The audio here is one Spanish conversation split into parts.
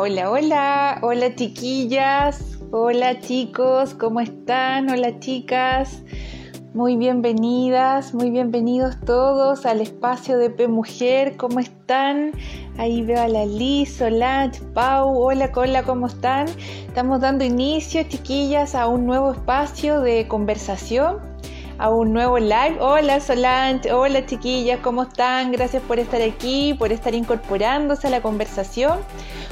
Hola, hola, hola chiquillas, hola chicos, ¿cómo están? Hola chicas, muy bienvenidas, muy bienvenidos todos al espacio de P Mujer, ¿cómo están? Ahí veo a la Liz, Solange, Pau, hola, hola, ¿cómo están? Estamos dando inicio, chiquillas, a un nuevo espacio de conversación a un nuevo live. Hola Solange, hola chiquillas, ¿cómo están? Gracias por estar aquí, por estar incorporándose a la conversación.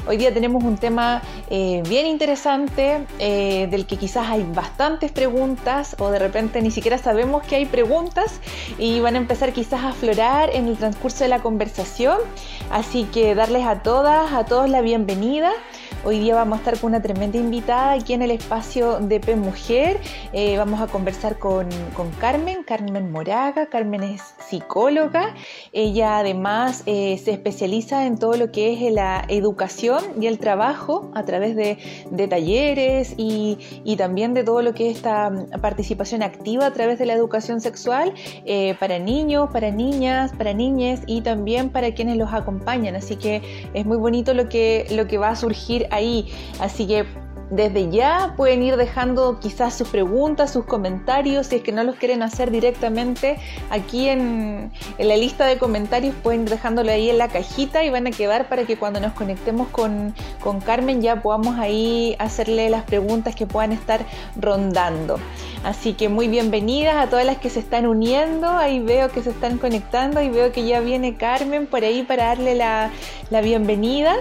Hoy día tenemos un tema eh, bien interesante eh, del que quizás hay bastantes preguntas o de repente ni siquiera sabemos que hay preguntas y van a empezar quizás a aflorar en el transcurso de la conversación. Así que darles a todas, a todos la bienvenida. Hoy día vamos a estar con una tremenda invitada aquí en el espacio de P Mujer. Eh, vamos a conversar con, Carmen, Carmen Moraga. Carmen es psicóloga. Ella además eh, se especializa en todo lo que es la educación y el trabajo a través de, talleres y, también de todo lo que es esta participación activa a través de la educación sexual eh, para niños, para niñas, para niñas y también para quienes los acompañan. Así que es muy bonito lo que, lo que va a surgir ahí. Así que desde ya pueden ir dejando quizás sus preguntas, sus comentarios, si es que no los quieren hacer directamente aquí en, la lista de comentarios, pueden ir dejándolo ahí en la cajita y van a quedar para que cuando nos conectemos con, Carmen ya podamos ahí hacerle las preguntas que puedan estar rondando. Así que muy bienvenidas a todas las que se están uniendo, ahí veo que se están conectando y veo que ya viene Carmen por ahí para darle la bienvenida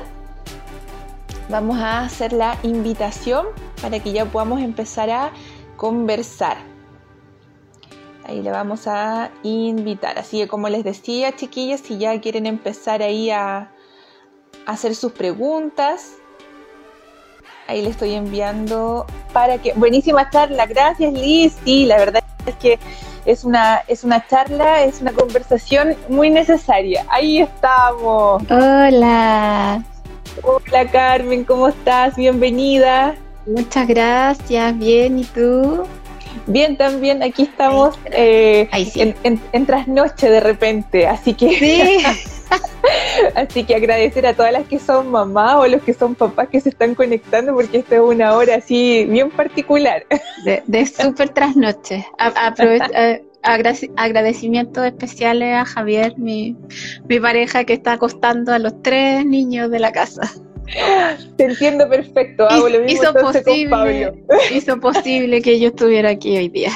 vamos a hacer la invitación para que ya podamos empezar a conversar. Ahí le vamos a invitar. Así que como les decía, chiquillas, si ya quieren empezar ahí a, hacer sus preguntas, ahí le estoy enviando para que... Buenísima charla, gracias Liz. Sí, la verdad es que es una, es una charla, es una conversación muy necesaria. Ahí estamos. Hola. Hola Carmen, ¿cómo estás? Bienvenida. Muchas gracias, bien, ¿y tú? Bien, también aquí estamos eh, en, trasnoche de repente, así que sí. así que agradecer a todas las que son mamás o los que son papás que se están conectando porque esta es una hora así bien particular. De, de súper trasnoche. agradecimientos especiales a Javier, mi, mi pareja que está acostando a los tres niños de la casa. Te entiendo perfecto, hago lo mismo hizo posible, Hizo posible que yo estuviera aquí hoy día.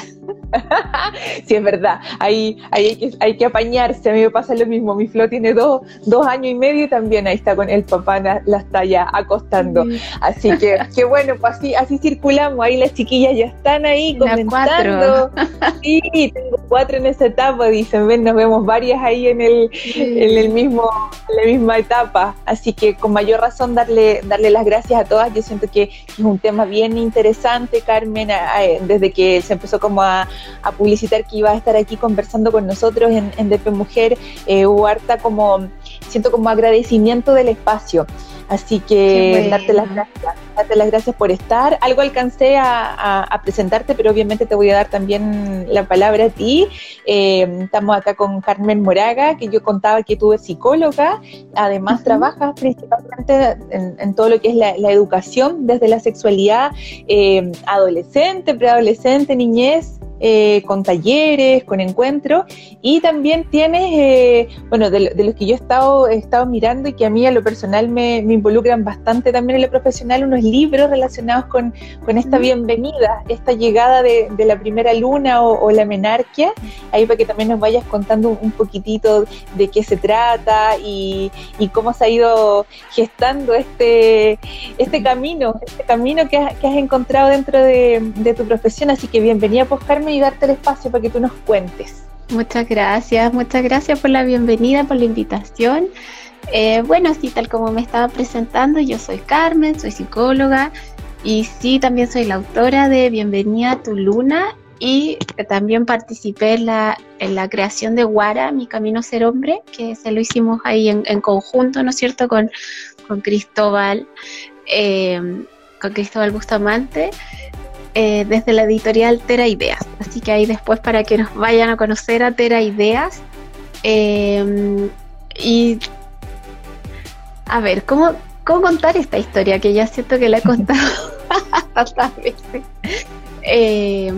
sí, es verdad, ahí, hay, que, hay que apañarse, a mí me pasa lo mismo, mi Flo tiene dos, dos años y medio y también ahí está con el papá, la, está ya acostando, así que, qué bueno, pues así, así circulamos, ahí las chiquillas ya están ahí comentando, sí, tengo cuatro en esa etapa, dicen, ven, nos vemos varias ahí en el, en el mismo, en la misma etapa, así que con mayor razón darle, darle las gracias a todas, yo siento que es un tema bien interesante, Carmen, desde que se empezó como a, a publicitar que iba a estar aquí conversando con nosotros en, en DP Mujer, eh, hubo harta como, siento como agradecimiento del espacio. Así que darte las gracias, darte las gracias por estar. Algo alcancé a, presentarte, pero obviamente te voy a dar también la palabra a ti. Eh, estamos acá con Carmen Moraga, que yo contaba que tú eres psicóloga, además trabajas principalmente en, todo lo que es la, educación desde la sexualidad eh, adolescente, preadolescente, niñez, eh, con talleres, con encuentros, y también tienes, eh, bueno, de, los que yo he estado, he estado mirando y que a mí a lo personal me, involucran bastante también en lo profesional, unos libros relacionados con, esta bienvenida, esta llegada de, la primera luna o, la menarquia, ahí para que también nos vayas contando un poquitito de qué se trata y, cómo se ha ido gestando este, este camino, este camino que has, encontrado dentro de, de tu profesión, así que bienvenida pues Carmen y darte el espacio para que tú nos cuentes. Muchas gracias, muchas gracias por la bienvenida, por la invitación. Eh, bueno, sí, tal como me estaba presentando, yo soy Carmen, soy psicóloga y sí, también soy la autora de Bienvenida a tu Luna y también participé en la, en la creación de Guara, Mi Camino Ser Hombre, que se lo hicimos ahí en, conjunto, ¿no es cierto?, con, con Cristóbal, eh, con Cristóbal Bustamante. Eh, desde la editorial Tera Ideas. Así que ahí después para que nos vayan a conocer a Tera Ideas. Eh, y a ver, ¿cómo, cómo contar esta historia que ya siento que la he contado tantas veces. Eh,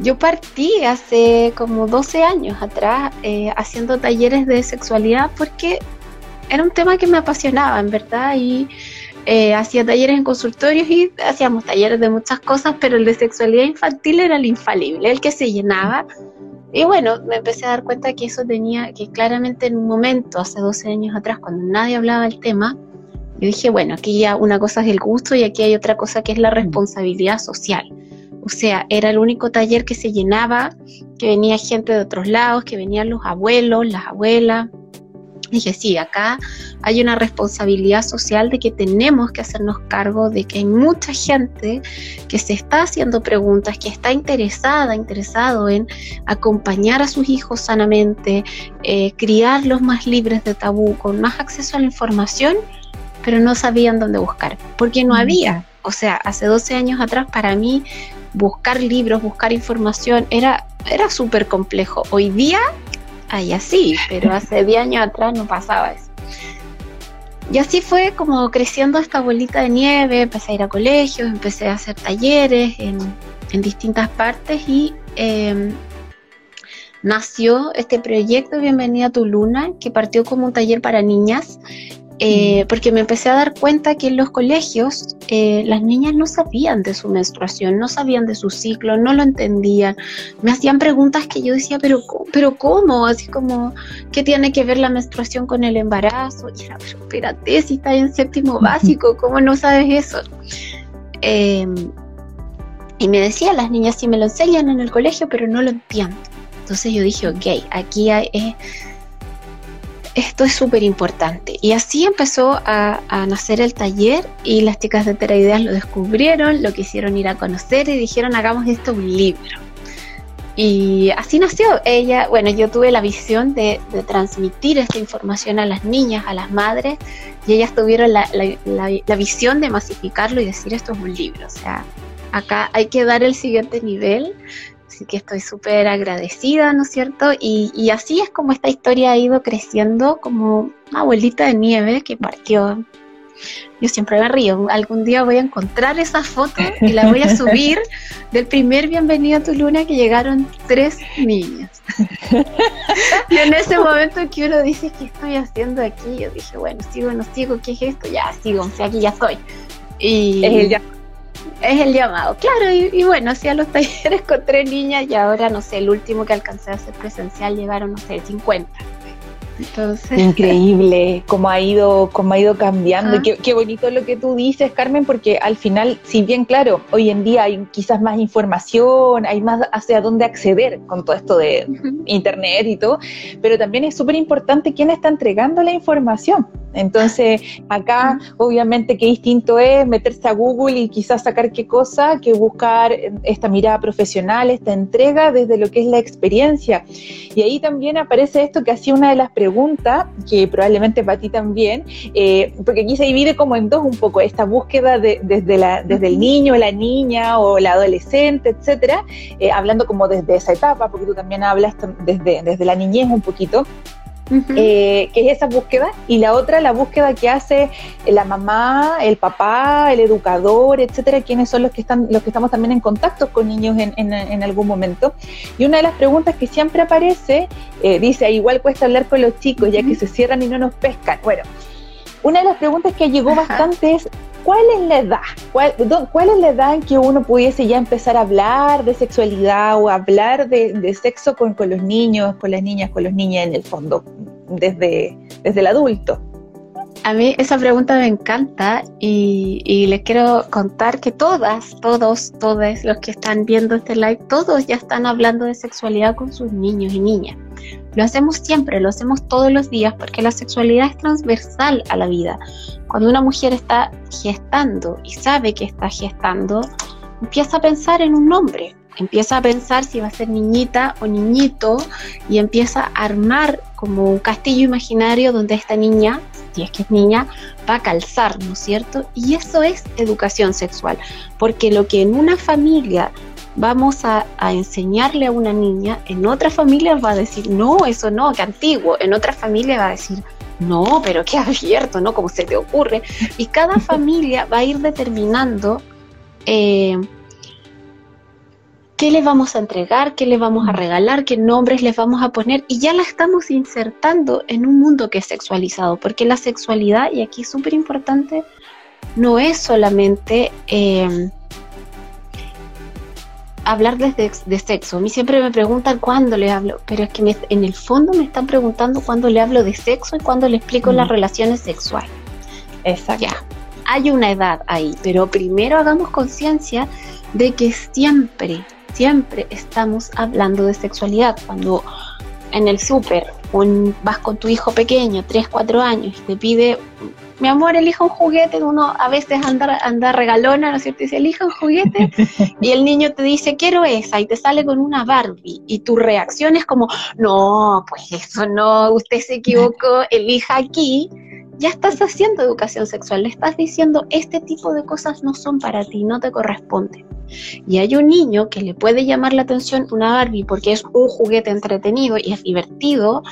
yo partí hace como 12 años atrás eh, haciendo talleres de sexualidad porque era un tema que me apasionaba, en verdad, y eh, hacía talleres en consultorios y hacíamos talleres de muchas cosas, pero el de sexualidad infantil era el infalible, el que se llenaba. Y bueno, me empecé a dar cuenta que eso tenía, que claramente en un momento, hace 12 años atrás, cuando nadie hablaba del tema, yo dije, bueno, aquí ya una cosa es el gusto y aquí hay otra cosa que es la responsabilidad social. O sea, era el único taller que se llenaba, que venía gente de otros lados, que venían los abuelos, las abuelas. Dije, sí, acá hay una responsabilidad social de que tenemos que hacernos cargo de que hay mucha gente que se está haciendo preguntas, que está interesada, interesado en acompañar a sus hijos sanamente, eh, criarlos más libres de tabú, con más acceso a la información, pero no sabían dónde buscar, porque no había. O sea, hace 12 años atrás para mí buscar libros, buscar información, era, era súper complejo. Hoy día hay así, pero hace 10 años atrás no pasaba eso. Y así fue como creciendo esta bolita de nieve, empecé a ir a colegios, empecé a hacer talleres en, distintas partes y em, nació este proyecto Bienvenida a tu Luna, que partió como un taller para niñas eh, porque me empecé a dar cuenta que en los colegios eh, las niñas no sabían de su menstruación, no sabían de su ciclo, no lo entendían. Me hacían preguntas que yo decía, pero, pero ¿cómo? Así como, ¿qué tiene que ver la menstruación con el embarazo? Y era, pero espérate, si estás en séptimo básico, ¿cómo no sabes eso? Em, y me decía, las niñas sí me lo enseñan en el colegio, pero no lo entiendo. Entonces yo dije, ok, aquí hay... Eh, esto es súper importante. Y así empezó a, nacer el taller y las chicas de Teraideas lo descubrieron, lo quisieron ir a conocer y dijeron hagamos esto un libro. Y así nació ella, bueno, yo tuve la visión de, transmitir esta información a las niñas, a las madres, y ellas tuvieron la, la visión de masificarlo y decir esto es un libro. O sea, acá hay que dar el siguiente nivel Así que estoy súper agradecida, ¿no es cierto? Y, así es como esta historia ha ido creciendo como una abuelita de nieve que partió. Yo siempre me río, algún día voy a encontrar esa foto y la voy a subir del primer Bienvenido a tu Luna que llegaron tres niños. y en ese momento que uno dice, ¿qué estoy haciendo aquí? Yo dije, bueno, sigo, no sigo, ¿qué es esto? Ya, sigo, o sea, aquí ya estoy. Y... Es es el llamado, claro, y, bueno, hacía los talleres con tres niñas y ahora, no sé, el último que alcancé a hacer presencial llegaron, no sé, 50. Increíble cómo ha ido, cómo ha ido cambiando. qué, bonito lo que tú dices, Carmen, porque al final, si bien claro, hoy en día hay quizás más información, hay más hacia dónde acceder con todo esto de internet y todo, pero también es súper importante quién está entregando la información. Entonces, acá obviamente qué distinto es meterse a Google y quizás sacar qué cosa que buscar esta mirada profesional, esta entrega desde lo que es la experiencia. Y ahí también aparece esto que hacía una de las preguntas, que probablemente para ti también, eh, porque aquí se divide como en dos un poco, esta búsqueda desde, la, desde el niño, la niña o la adolescente, etcétera, eh, hablando como desde esa etapa, porque tú también hablas desde, desde la niñez un poquito. Eh, que es esa búsqueda, y la otra, la búsqueda que hace la mamá, el papá, el educador, etcétera, quienes son los que están, los que estamos también en contacto con niños en, en, algún momento. Y una de las preguntas que siempre aparece, eh, dice, igual cuesta hablar con los chicos, ya que se cierran y no nos pescan. Bueno, una de las preguntas que llegó bastante es, ¿cuál es la edad? ¿Cuál, es la edad en que uno pudiese ya empezar a hablar de sexualidad o hablar de, sexo con, los niños, con las niñas, con los niños en el fondo, desde, desde el adulto? A mí esa pregunta me encanta y, y, les quiero contar que todas, todos, todos los que están viendo este live, todos ya están hablando de sexualidad con sus niños y niñas. Lo hacemos siempre, lo hacemos todos los días porque la sexualidad es transversal a la vida. Cuando una mujer está gestando y sabe que está gestando, empieza a pensar en un nombre, empieza a pensar si va a ser niñita o niñito y empieza a armar como un castillo imaginario donde esta niña, si es que es niña, va a calzar, ¿no es cierto? Y eso es educación sexual, porque lo que en una familia vamos a, enseñarle a una niña, en otra familia va a decir, no, eso no, que antiguo, en otra familia va a decir, no, pero qué abierto, ¿no? Como se te ocurre. Y cada familia va a ir determinando eh, qué le vamos a entregar, qué le vamos a regalar, qué nombres les vamos a poner. Y ya la estamos insertando en un mundo que es sexualizado, porque la sexualidad, y aquí es súper importante, no es solamente... Eh, hablar desde de sexo. A mí siempre me preguntan cuándo le hablo, pero es que en el fondo me están preguntando cuándo le hablo de sexo y cuándo le explico las mm. relaciones sexuales. Exacto. Ya, hay una edad ahí, pero primero hagamos conciencia de que siempre, siempre estamos hablando de sexualidad. Cuando en el súper vas con tu hijo pequeño, 3, 4 años, y te pide mi amor, elija un juguete, uno a veces anda, anda regalona, ¿no es cierto? Dice, elija un juguete, y el niño te dice, quiero esa, y te sale con una Barbie, y tu reacción es como, no, pues eso no, usted se equivocó, elija aquí, ya estás haciendo educación sexual, le estás diciendo, este tipo de cosas no son para ti, no te corresponden. Y hay un niño que le puede llamar la atención una Barbie porque es un juguete entretenido y es divertido,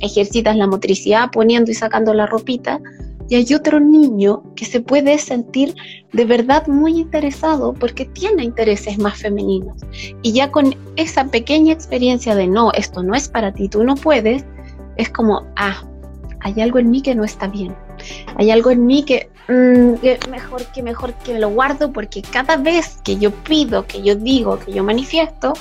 ejercitas la motricidad poniendo y sacando la ropita, y hay otro niño que se puede sentir de verdad muy interesado porque tiene intereses más femeninos. Y ya con esa pequeña experiencia de no, esto no es para ti, tú no puedes, es como, ah, hay algo en mí que no está bien. Hay algo en mí que, mm, mejor que mejor que lo guardo porque cada vez que yo pido, que yo digo, que yo manifiesto,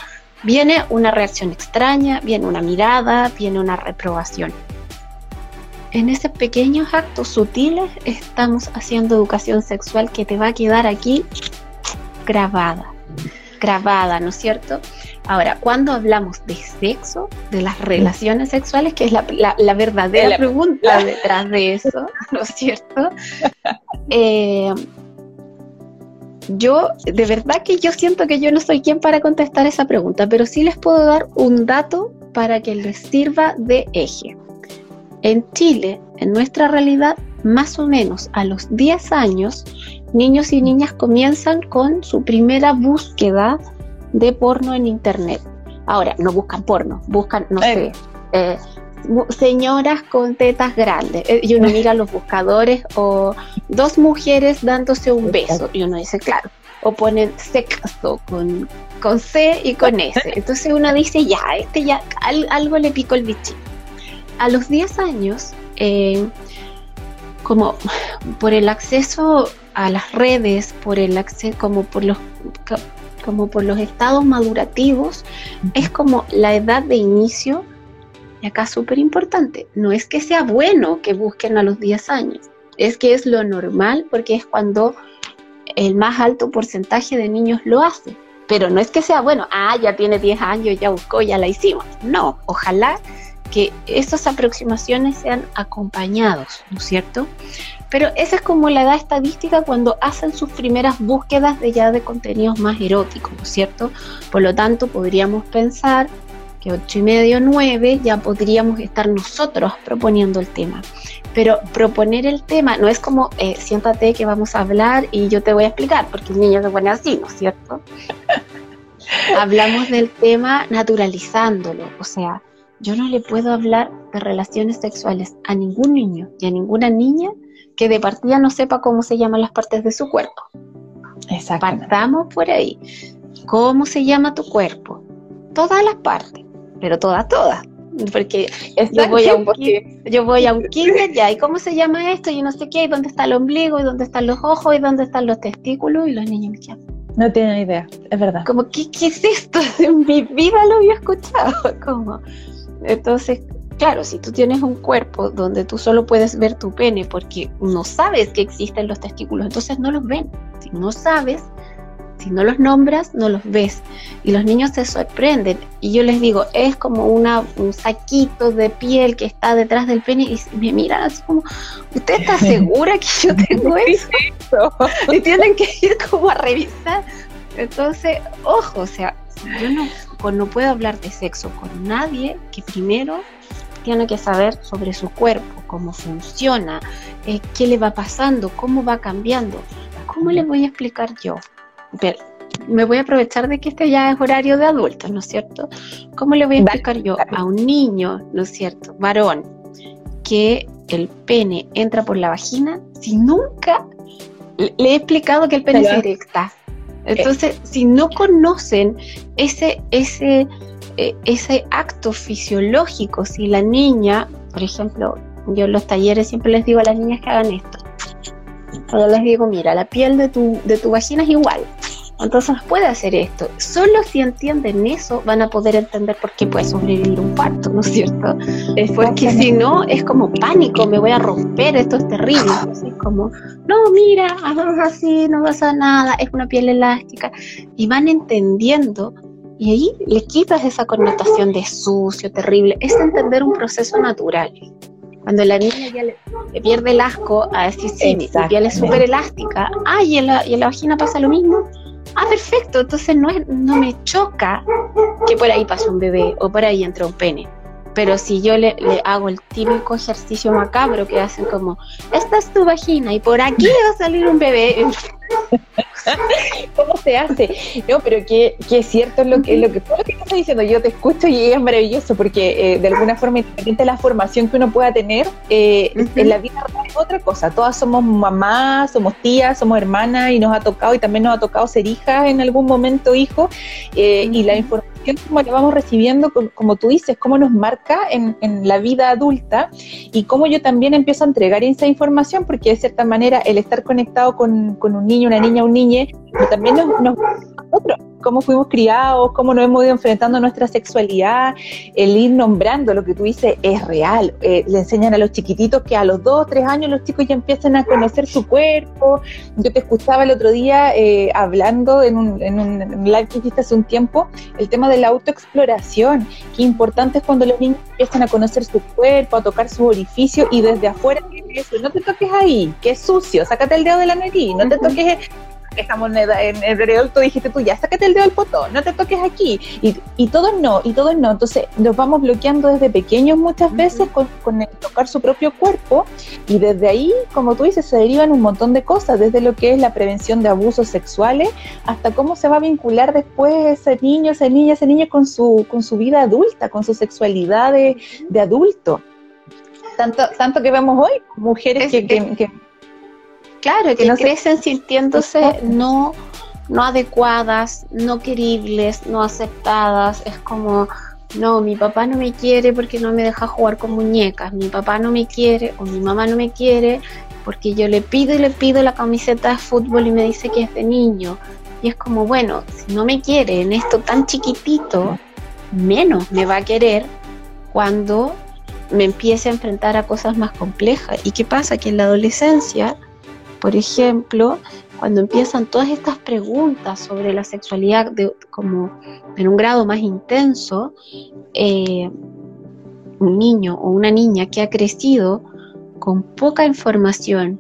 viene una reacción extraña, viene una mirada, viene una reprobación en esos pequeños actos sutiles estamos haciendo educación sexual que te va a quedar aquí grabada, grabada, ¿no es cierto? Ahora, cuando hablamos de sexo, de las relaciones sexuales, que es la, verdadera pregunta detrás de eso, ¿no es cierto? Eh, yo, de verdad que yo siento que yo no soy quien para contestar esa pregunta, pero sí les puedo dar un dato para que les sirva de eje. En Chile, en nuestra realidad, más o menos a los 10 años, niños y niñas comienzan con su primera búsqueda de porno en Internet. Ahora, no buscan porno, buscan, no sé, eh, señoras con tetas grandes. Eh, y uno mira los buscadores o dos mujeres dándose un beso. Y uno dice, claro. O ponen sexo con, con C y con S. Entonces uno dice, ya, este ya, algo le picó el bichito a los 10 años, eh, como por el acceso a las redes, por el acceso, como por los como por los estados madurativos, es como la edad de inicio, y acá súper importante, no es que sea bueno que busquen a los 10 años, es que es lo normal porque es cuando el más alto porcentaje de niños lo hace. Pero no es que sea bueno, ah, ya tiene 10 años, ya buscó, ya la hicimos. No, ojalá que esas aproximaciones sean acompañados, ¿no es cierto? Pero esa es como la edad estadística cuando hacen sus primeras búsquedas de ya de contenidos más eróticos, ¿no es cierto? Por lo tanto, podríamos pensar que ocho y medio, nueve, ya podríamos estar nosotros proponiendo el tema. Pero proponer el tema no es como, eh, siéntate que vamos a hablar y yo te voy a explicar, porque el niño se pone así, ¿no es cierto? Hablamos del tema naturalizándolo, o sea, yo no le puedo hablar de relaciones sexuales a ningún niño y a ninguna niña que de partida no sepa cómo se llaman las partes de su cuerpo. Exacto. Partamos por ahí. ¿Cómo se llama tu cuerpo? Todas las partes, pero todas, todas. Porque yo voy, a un, yo voy a un kinder ya, ¿y cómo se llama esto? Y no sé qué, y dónde está el ombligo, y dónde están los ojos, y dónde están los testículos, y los niños me quedan. No tienen idea, es verdad. Como, ¿qué, qué es esto? En mi vida lo había escuchado. Como, entonces, claro, si tú tienes un cuerpo donde tú solo puedes ver tu pene porque no sabes que existen los testículos, entonces no los ven. Si no sabes, si no los nombras, no los ves. Y los niños se sorprenden. Y yo les digo, es como una, un saquito de piel que está detrás del pene y me miran así como, ¿usted está segura que yo tengo eso? y tienen que ir como a revisar. Entonces, ojo, o sea, yo no no puedo hablar de sexo con nadie que primero tiene que saber sobre su cuerpo, cómo funciona, eh, qué le va pasando, cómo va cambiando. ¿Cómo le voy a explicar yo? me voy a aprovechar de que este ya es horario de adultos, ¿no es cierto? ¿Cómo le voy a explicar yo a un niño, ¿no es cierto? Varón, que el pene entra por la vagina si nunca le he explicado que el pene se erecta? Entonces, si no conocen ese, ese, eh, ese acto fisiológico, si la niña, por ejemplo, yo en los talleres siempre les digo a las niñas que hagan esto. Yo les digo, mira, la piel de tu, de tu vagina es igual. Entonces puede hacer esto. Solo si entienden eso van a poder entender por qué puede sobrevivir un parto, ¿no es cierto? Es porque si no es como pánico, me voy a romper, esto es terrible. Es como, no, mira, hagamos así, no pasa nada, es una piel elástica. Y van entendiendo y ahí le quitas esa connotación de sucio, terrible. Es entender un proceso natural. Cuando la niña ya le, pierde el asco a decir, sí, mi piel es súper elástica, ah, y en, la, y en la vagina pasa lo mismo, ah, perfecto, entonces no, es, no me choca que por ahí pase un bebé o por ahí entra un pene. Pero si yo le, le, hago el típico ejercicio macabro que hacen como, esta es tu vagina y por aquí va a salir un bebé, ¿Cómo se hace? No, pero que, es cierto lo que, lo que, todo lo que estás diciendo. Yo te escucho y es maravilloso porque eh, de alguna forma, independiente de la formación que uno pueda tener, eh, en la vida es otra cosa. Todas somos mamás, somos tías, somos hermanas y nos ha tocado y también nos ha tocado ser hijas en algún momento, hijo. Eh, y la información como la vamos recibiendo, como tú dices, cómo nos marca en, en, la vida adulta y cómo yo también empiezo a entregar esa información, porque de cierta manera el estar conectado con, con un una niña, un niño, pero también nos, nos cómo fuimos criados, cómo nos hemos ido enfrentando a nuestra sexualidad, el ir nombrando lo que tú dices es real. Eh, le enseñan a los chiquititos que a los dos, tres años los chicos ya empiezan a conocer su cuerpo. Yo te escuchaba el otro día eh, hablando en un, en un live que hiciste hace un tiempo, el tema de la autoexploración. Qué importante es cuando los niños empiezan a conocer su cuerpo, a tocar su orificio y desde afuera, no te toques ahí, es sucio, sácate el dedo de la nariz, no te toques estamos en, en, el tú dijiste tú, ya sácate el dedo del potón, no te toques aquí. Y, y todos no, y todos no. Entonces nos vamos bloqueando desde pequeños muchas veces con, con el tocar su propio cuerpo y desde ahí, como tú dices, se derivan un montón de cosas, desde lo que es la prevención de abusos sexuales hasta cómo se va a vincular después ese niño, esa niña, ese niño con su, con su vida adulta, con su sexualidad de, adulto. Tanto, tanto que vemos hoy, mujeres que, que Claro, que, crecen sintiéndose no, no adecuadas, no queribles, no aceptadas. Es como, no, mi papá no me quiere porque no me deja jugar con muñecas, mi papá no me quiere o mi mamá no me quiere porque yo le pido y le pido la camiseta de fútbol y me dice que es de niño. Y es como, bueno, si no me quiere en esto tan chiquitito, menos me va a querer cuando me empiece a enfrentar a cosas más complejas. ¿Y qué pasa? Que en la adolescencia por ejemplo, cuando empiezan todas estas preguntas sobre la sexualidad de, como en un grado más intenso, eh, un niño o una niña que ha crecido con poca información,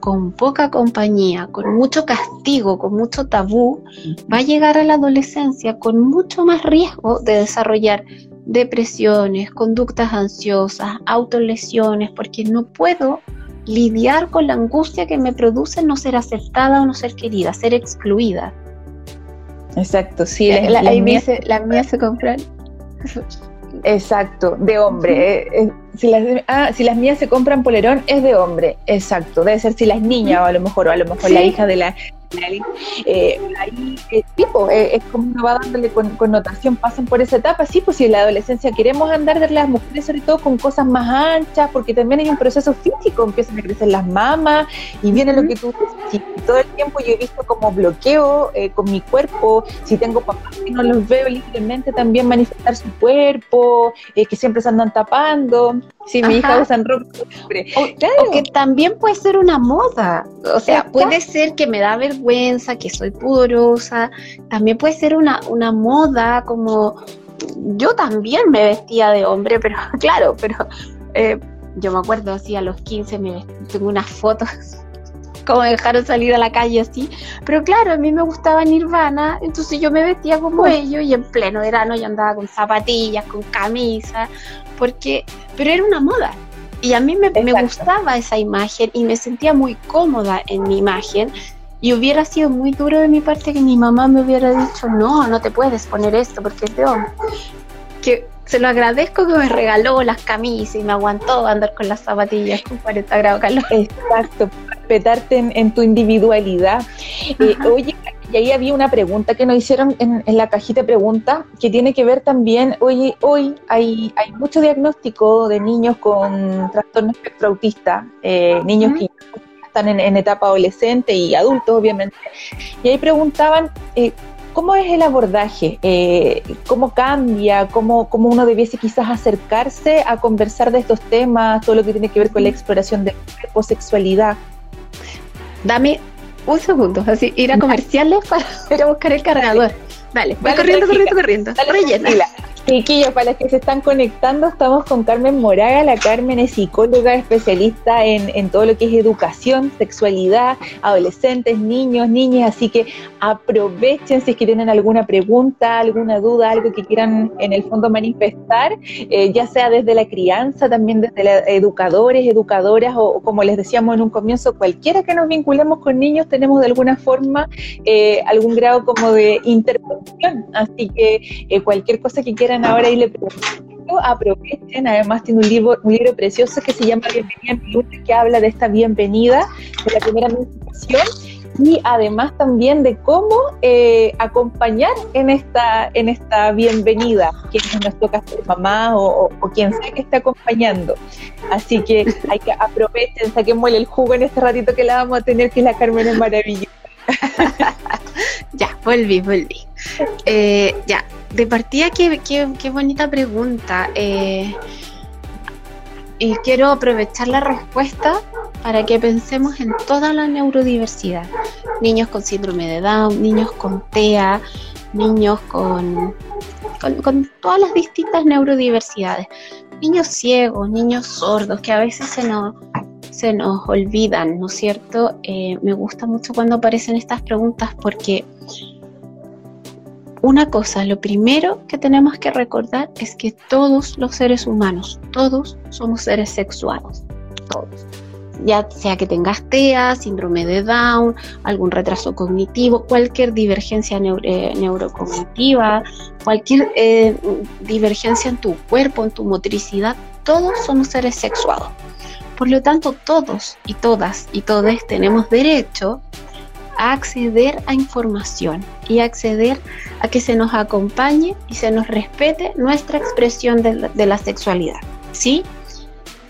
con poca compañía, con mucho castigo, con mucho tabú, va a llegar a la adolescencia con mucho más riesgo de desarrollar depresiones, conductas ansiosas, autolesiones, porque no puedo lidiar con la angustia que me produce no ser aceptada o no ser querida, ser excluida. Exacto, sí. La, la, ahí la mía se compran. Exacto, de hombre. Eh, eh, si, las, ah, si las mías se compran polerón, es de hombre. Exacto, debe ser si las niñas o a lo mejor, o a lo mejor la hija de la, eh, ahí eh, tipo, eh, es como uno va dándole connotación, pasan por esa etapa, sí, pues si en la adolescencia queremos andar de las mujeres sobre todo con cosas más anchas, porque también hay un proceso físico, empiezan a crecer las mamas y viene lo que tú si todo el tiempo yo he visto como bloqueo eh, con mi cuerpo, si tengo papás que no los veo libremente también manifestar su cuerpo, que siempre se andan tapando, si mi hija usa ropa o, que también puede ser una moda, o sea, puede ser que me da vergüenza que soy pudorosa, también puede ser una, una moda como yo también me vestía de hombre, pero claro, pero eh, yo me acuerdo así a los 15 me tengo unas fotos como me dejaron salir a la calle así, pero claro, a mí me gustaba Nirvana, entonces yo me vestía como ellos y en pleno verano yo andaba con zapatillas, con camisa, porque, pero era una moda. Y a mí me, me gustaba esa imagen y me sentía muy cómoda en mi imagen y hubiera sido muy duro de mi parte que mi mamá me hubiera dicho, no, no te puedes poner esto porque es de hombre. Que se lo agradezco que me regaló las camisas y me aguantó andar con las zapatillas con 40 grados calor. Exacto, respetarte en, tu individualidad. Eh, oye, y ahí había una pregunta que nos hicieron en, la cajita de preguntas que tiene que ver también, oye, hoy hay, hay mucho diagnóstico de niños con trastorno espectro autista, eh, niños que están en, etapa adolescente y adultos, obviamente. Y ahí preguntaban, eh, ¿cómo es el abordaje? Eh, ¿Cómo cambia? ¿Cómo, ¿Cómo uno debiese quizás acercarse a conversar de estos temas, todo lo que tiene que ver con la exploración de cuerpo, sexualidad? Dame un segundo, así, ir a comerciales para ir a buscar el cargador. Dale, voy corriendo, corriendo, corriendo, Rellena. Chiquillos, para los que se están conectando, estamos con Carmen Moraga. La Carmen es psicóloga especialista en, todo lo que es educación, sexualidad, adolescentes, niños, niñas. Así que aprovechen si es que tienen alguna pregunta, alguna duda, algo que quieran en el fondo manifestar, eh, ya sea desde la crianza, también desde educadores, educadoras o, como les decíamos en un comienzo, cualquiera que nos vinculemos con niños tenemos de alguna forma eh, algún grado como de intervención. Así que eh, cualquier cosa que quieran ahora y le pregunto, aprovechen, además tiene un libro, un libro precioso que se llama Bienvenida en que habla de esta bienvenida, de la primera menstruación y además también de cómo eh, acompañar en esta, en esta bienvenida, quienes nos toca ser mamá o, quien sea que esté acompañando. Así que hay que aprovechen, saquémosle el jugo en este ratito que la vamos a tener, que la Carmen es maravillosa. ya, volví, volví. Eh, ya, de partida, qué, qué, bonita pregunta. Eh, y quiero aprovechar la respuesta para que pensemos en toda la neurodiversidad. Niños con síndrome de Down, niños con TEA, niños con, con, todas las distintas neurodiversidades. Niños ciegos, niños sordos, que a veces se nos, se nos olvidan, ¿no es cierto? Eh, me gusta mucho cuando aparecen estas preguntas porque una cosa, lo primero que tenemos que recordar es que todos los seres humanos, todos somos seres sexuados, todos. Ya sea que tengas TEA, síndrome de Down, algún retraso cognitivo, cualquier divergencia eh, neurocognitiva, cualquier eh, divergencia en tu cuerpo, en tu motricidad, todos somos seres sexuados. Por lo tanto, todos y todas y todos tenemos derecho a acceder a información y acceder a que se nos acompañe y se nos respete nuestra expresión de la, sexualidad, ¿sí?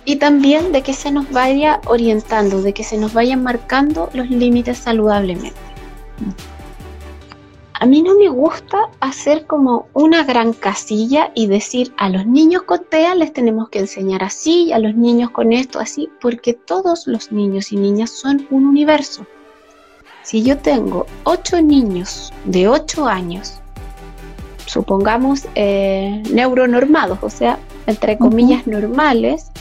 Y también de que se nos vaya orientando, de que se nos vayan marcando los límites saludablemente. A mí no me gusta hacer como una gran casilla y decir a los niños con TEA les tenemos que enseñar así, a los niños con esto así, porque todos los niños y niñas son un universo. Si yo tengo ocho niños de 8 años, supongamos eh, neuronormados, o sea, entre comillas normales,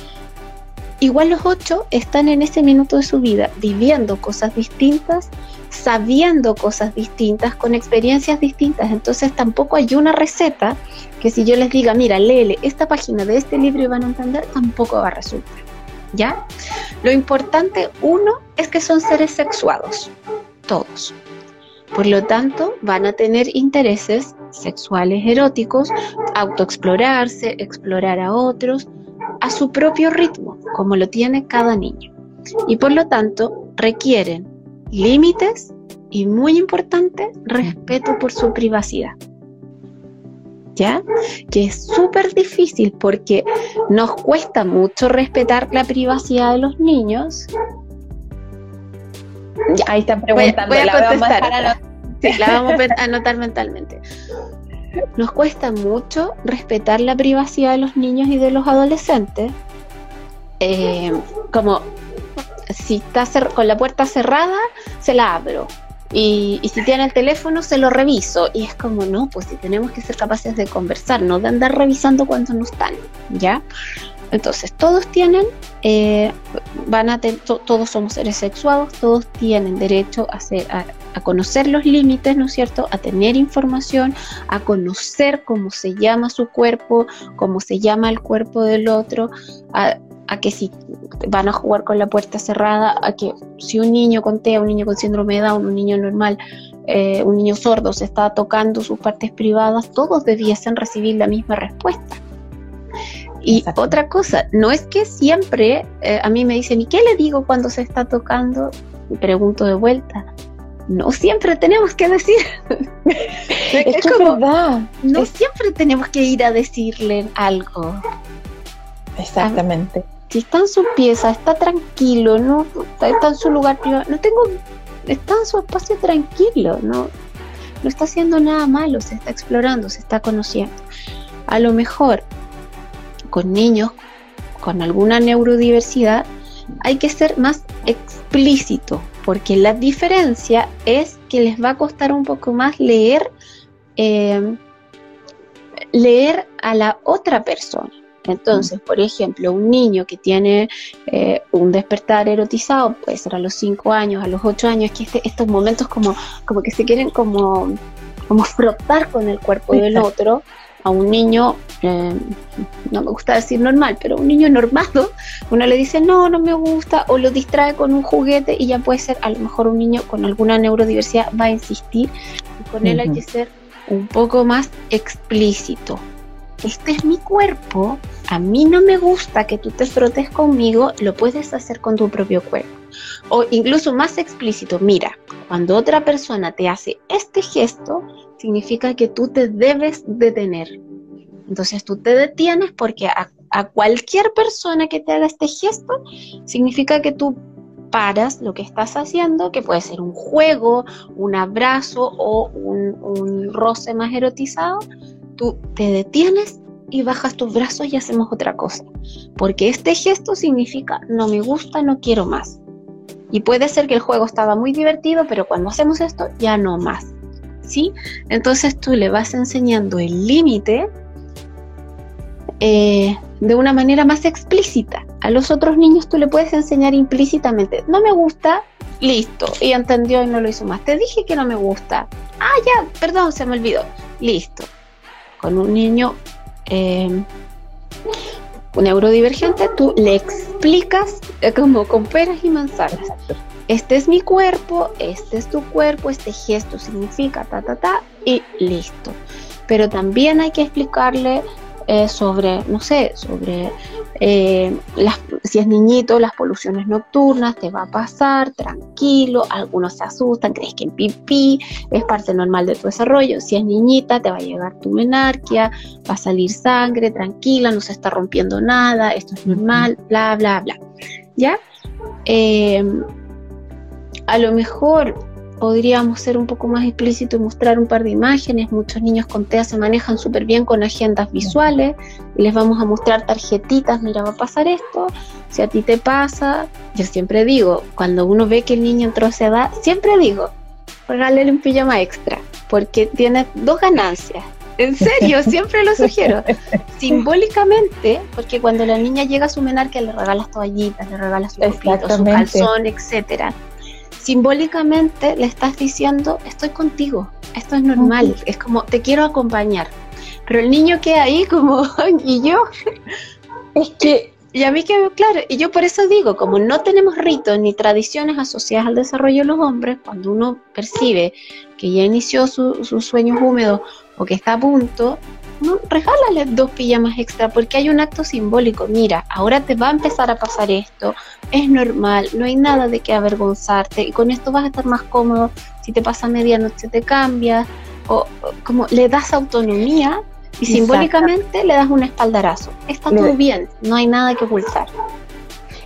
igual los ocho están en ese minuto de su vida viviendo cosas distintas, sabiendo cosas distintas, con experiencias distintas. Entonces tampoco hay una receta que si yo les diga, mira, léele esta página de este libro y van a entender, tampoco va a resultar. ¿Ya? Lo importante, uno, es que son seres sexuados todos. Por lo tanto, van a tener intereses sexuales eróticos, autoexplorarse, explorar a otros, a su propio ritmo, como lo tiene cada niño. Y por lo tanto, requieren límites y, muy importante, respeto por su privacidad. ¿Ya? Que es súper difícil porque nos cuesta mucho respetar la privacidad de los niños Ahí están preguntando. Voy, a, contestar. la vamos a anotar mentalmente. Nos cuesta mucho respetar la privacidad de los niños y de los adolescentes. Eh, como si está con la puerta cerrada, se la abro. Y, y, si tiene el teléfono, se lo reviso. Y es como, no, pues si tenemos que ser capaces de conversar, no de andar revisando cuando no están, ¿ya? Entonces, todos tienen, eh, van a todos somos seres sexuados, todos tienen derecho a, a, conocer los límites, ¿no es cierto? A tener información, a conocer cómo se llama su cuerpo, cómo se llama el cuerpo del otro, a, que si van a jugar con la puerta cerrada, a que si un niño con TEA, un niño con síndrome de Down, un niño normal, eh, un niño sordo se está tocando sus partes privadas, todos debiesen recibir la misma respuesta. Y otra cosa, no es que siempre eh, a mí me dicen, ¿y qué le digo cuando se está tocando? Y pregunto de vuelta. No siempre tenemos que decir. es, como, verdad. No siempre tenemos que ir a decirle algo. Exactamente. Si está en su pieza, está tranquilo, no está, en su lugar privado, no tengo, está en su espacio tranquilo, no, no está haciendo nada malo, se está explorando, se está conociendo. A lo mejor con niños con alguna neurodiversidad hay que ser más explícito, porque la diferencia es que les va a costar un poco más leer, eh, leer a la otra persona. Entonces, por ejemplo, un niño que tiene eh, un despertar erotizado, puede ser a los 5 años, a los 8 años, que este, estos momentos como, como que se quieren como, como frotar con el cuerpo del otro, a un niño, eh, no me gusta decir normal, pero un niño normado, uno le dice no, no me gusta, o lo distrae con un juguete y ya puede ser, a lo mejor un niño con alguna neurodiversidad va a insistir, y con él hay que ser un poco más explícito. Este es mi cuerpo, a mí no me gusta que tú te frotes conmigo, lo puedes hacer con tu propio cuerpo. O incluso más explícito, mira, cuando otra persona te hace este gesto, significa que tú te debes detener. Entonces tú te detienes porque a, cualquier persona que te haga este gesto, significa que tú paras lo que estás haciendo, que puede ser un juego, un abrazo o un, un roce más erotizado, tú te detienes y bajas tus brazos y hacemos otra cosa. Porque este gesto significa no me gusta, no quiero más. Y puede ser que el juego estaba muy divertido, pero cuando hacemos esto ya no más. ¿sí? Entonces tú le vas enseñando el límite eh, de una manera más explícita. A los otros niños tú le puedes enseñar implícitamente, no me gusta, listo, y entendió y no lo hizo más. Te dije que no me gusta. Ah, ya, perdón, se me olvidó. Listo. Con un niño eh, neurodivergente, tú le explicas eh, como con peras y manzanas este es mi cuerpo, este es tu cuerpo, este gesto significa ta, ta, ta, y listo. Pero también hay que explicarle eh, sobre, no sé, sobre eh, las, si es niñito, las poluciones nocturnas, te va a pasar, tranquilo, algunos se asustan, crees que el pipí es parte normal de tu desarrollo, si es niñita, te va a llegar tu menarquia, va a salir sangre, tranquila, no se está rompiendo nada, esto es normal, bla, bla, bla. ¿Ya? Eh, a lo mejor podríamos ser un poco más explícitos y mostrar un par de imágenes. Muchos niños con TEA se manejan súper bien con agendas visuales y les vamos a mostrar tarjetitas, mira, va a pasar esto, si a ti te pasa, yo siempre digo, cuando uno ve que el niño entró a esa edad, siempre digo, regálale un pijama extra, porque tiene dos ganancias. En serio, siempre lo sugiero. Simbólicamente, porque cuando la niña llega a su menarca le regalas toallitas, le regalas su copito, su calzón, etcétera simbólicamente le estás diciendo, estoy contigo, esto es normal, es como, te quiero acompañar. Pero el niño queda ahí como, y yo, es que, y a mí que, claro, y yo por eso digo, como no tenemos ritos ni tradiciones asociadas al desarrollo de los hombres, cuando uno percibe que ya inició sus sueños húmedos o que está a punto, no, regálale dos pijamas extra porque hay un acto simbólico. Mira, ahora te va a empezar a pasar esto, es normal, no hay nada de qué avergonzarte y con esto vas a estar más cómodo. Si te pasa medianoche te cambias o, como le das autonomía y simbólicamente le das un espaldarazo. Está todo bien, no hay nada que ocultar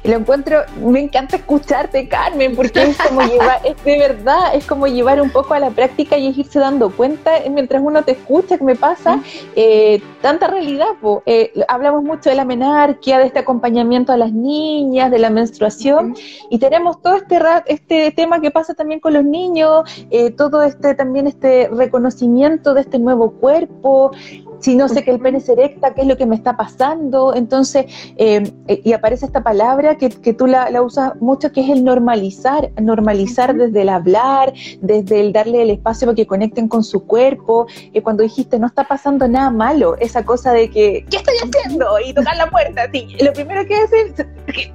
lo encuentro, me encanta escucharte, Carmen, porque es como llevar, es de verdad, es como llevar un poco a la práctica y es irse dando cuenta mientras uno te escucha que me pasa eh, tanta realidad. Eh, hablamos mucho de la menarquia, de este acompañamiento a las niñas, de la menstruación, y tenemos todo este, este tema que pasa también con los niños, eh, todo este también este reconocimiento de este nuevo cuerpo, si no sé que el pene se erecta, qué es lo que me está pasando. Entonces, eh, y aparece esta palabra que, tú la, usas mucho, que es el normalizar, normalizar desde el hablar, desde el darle el espacio para que conecten con su cuerpo. Y cuando dijiste, no está pasando nada malo, esa cosa de que, ¿qué estoy haciendo? Y tocar la puerta, sí. Lo primero que hacer,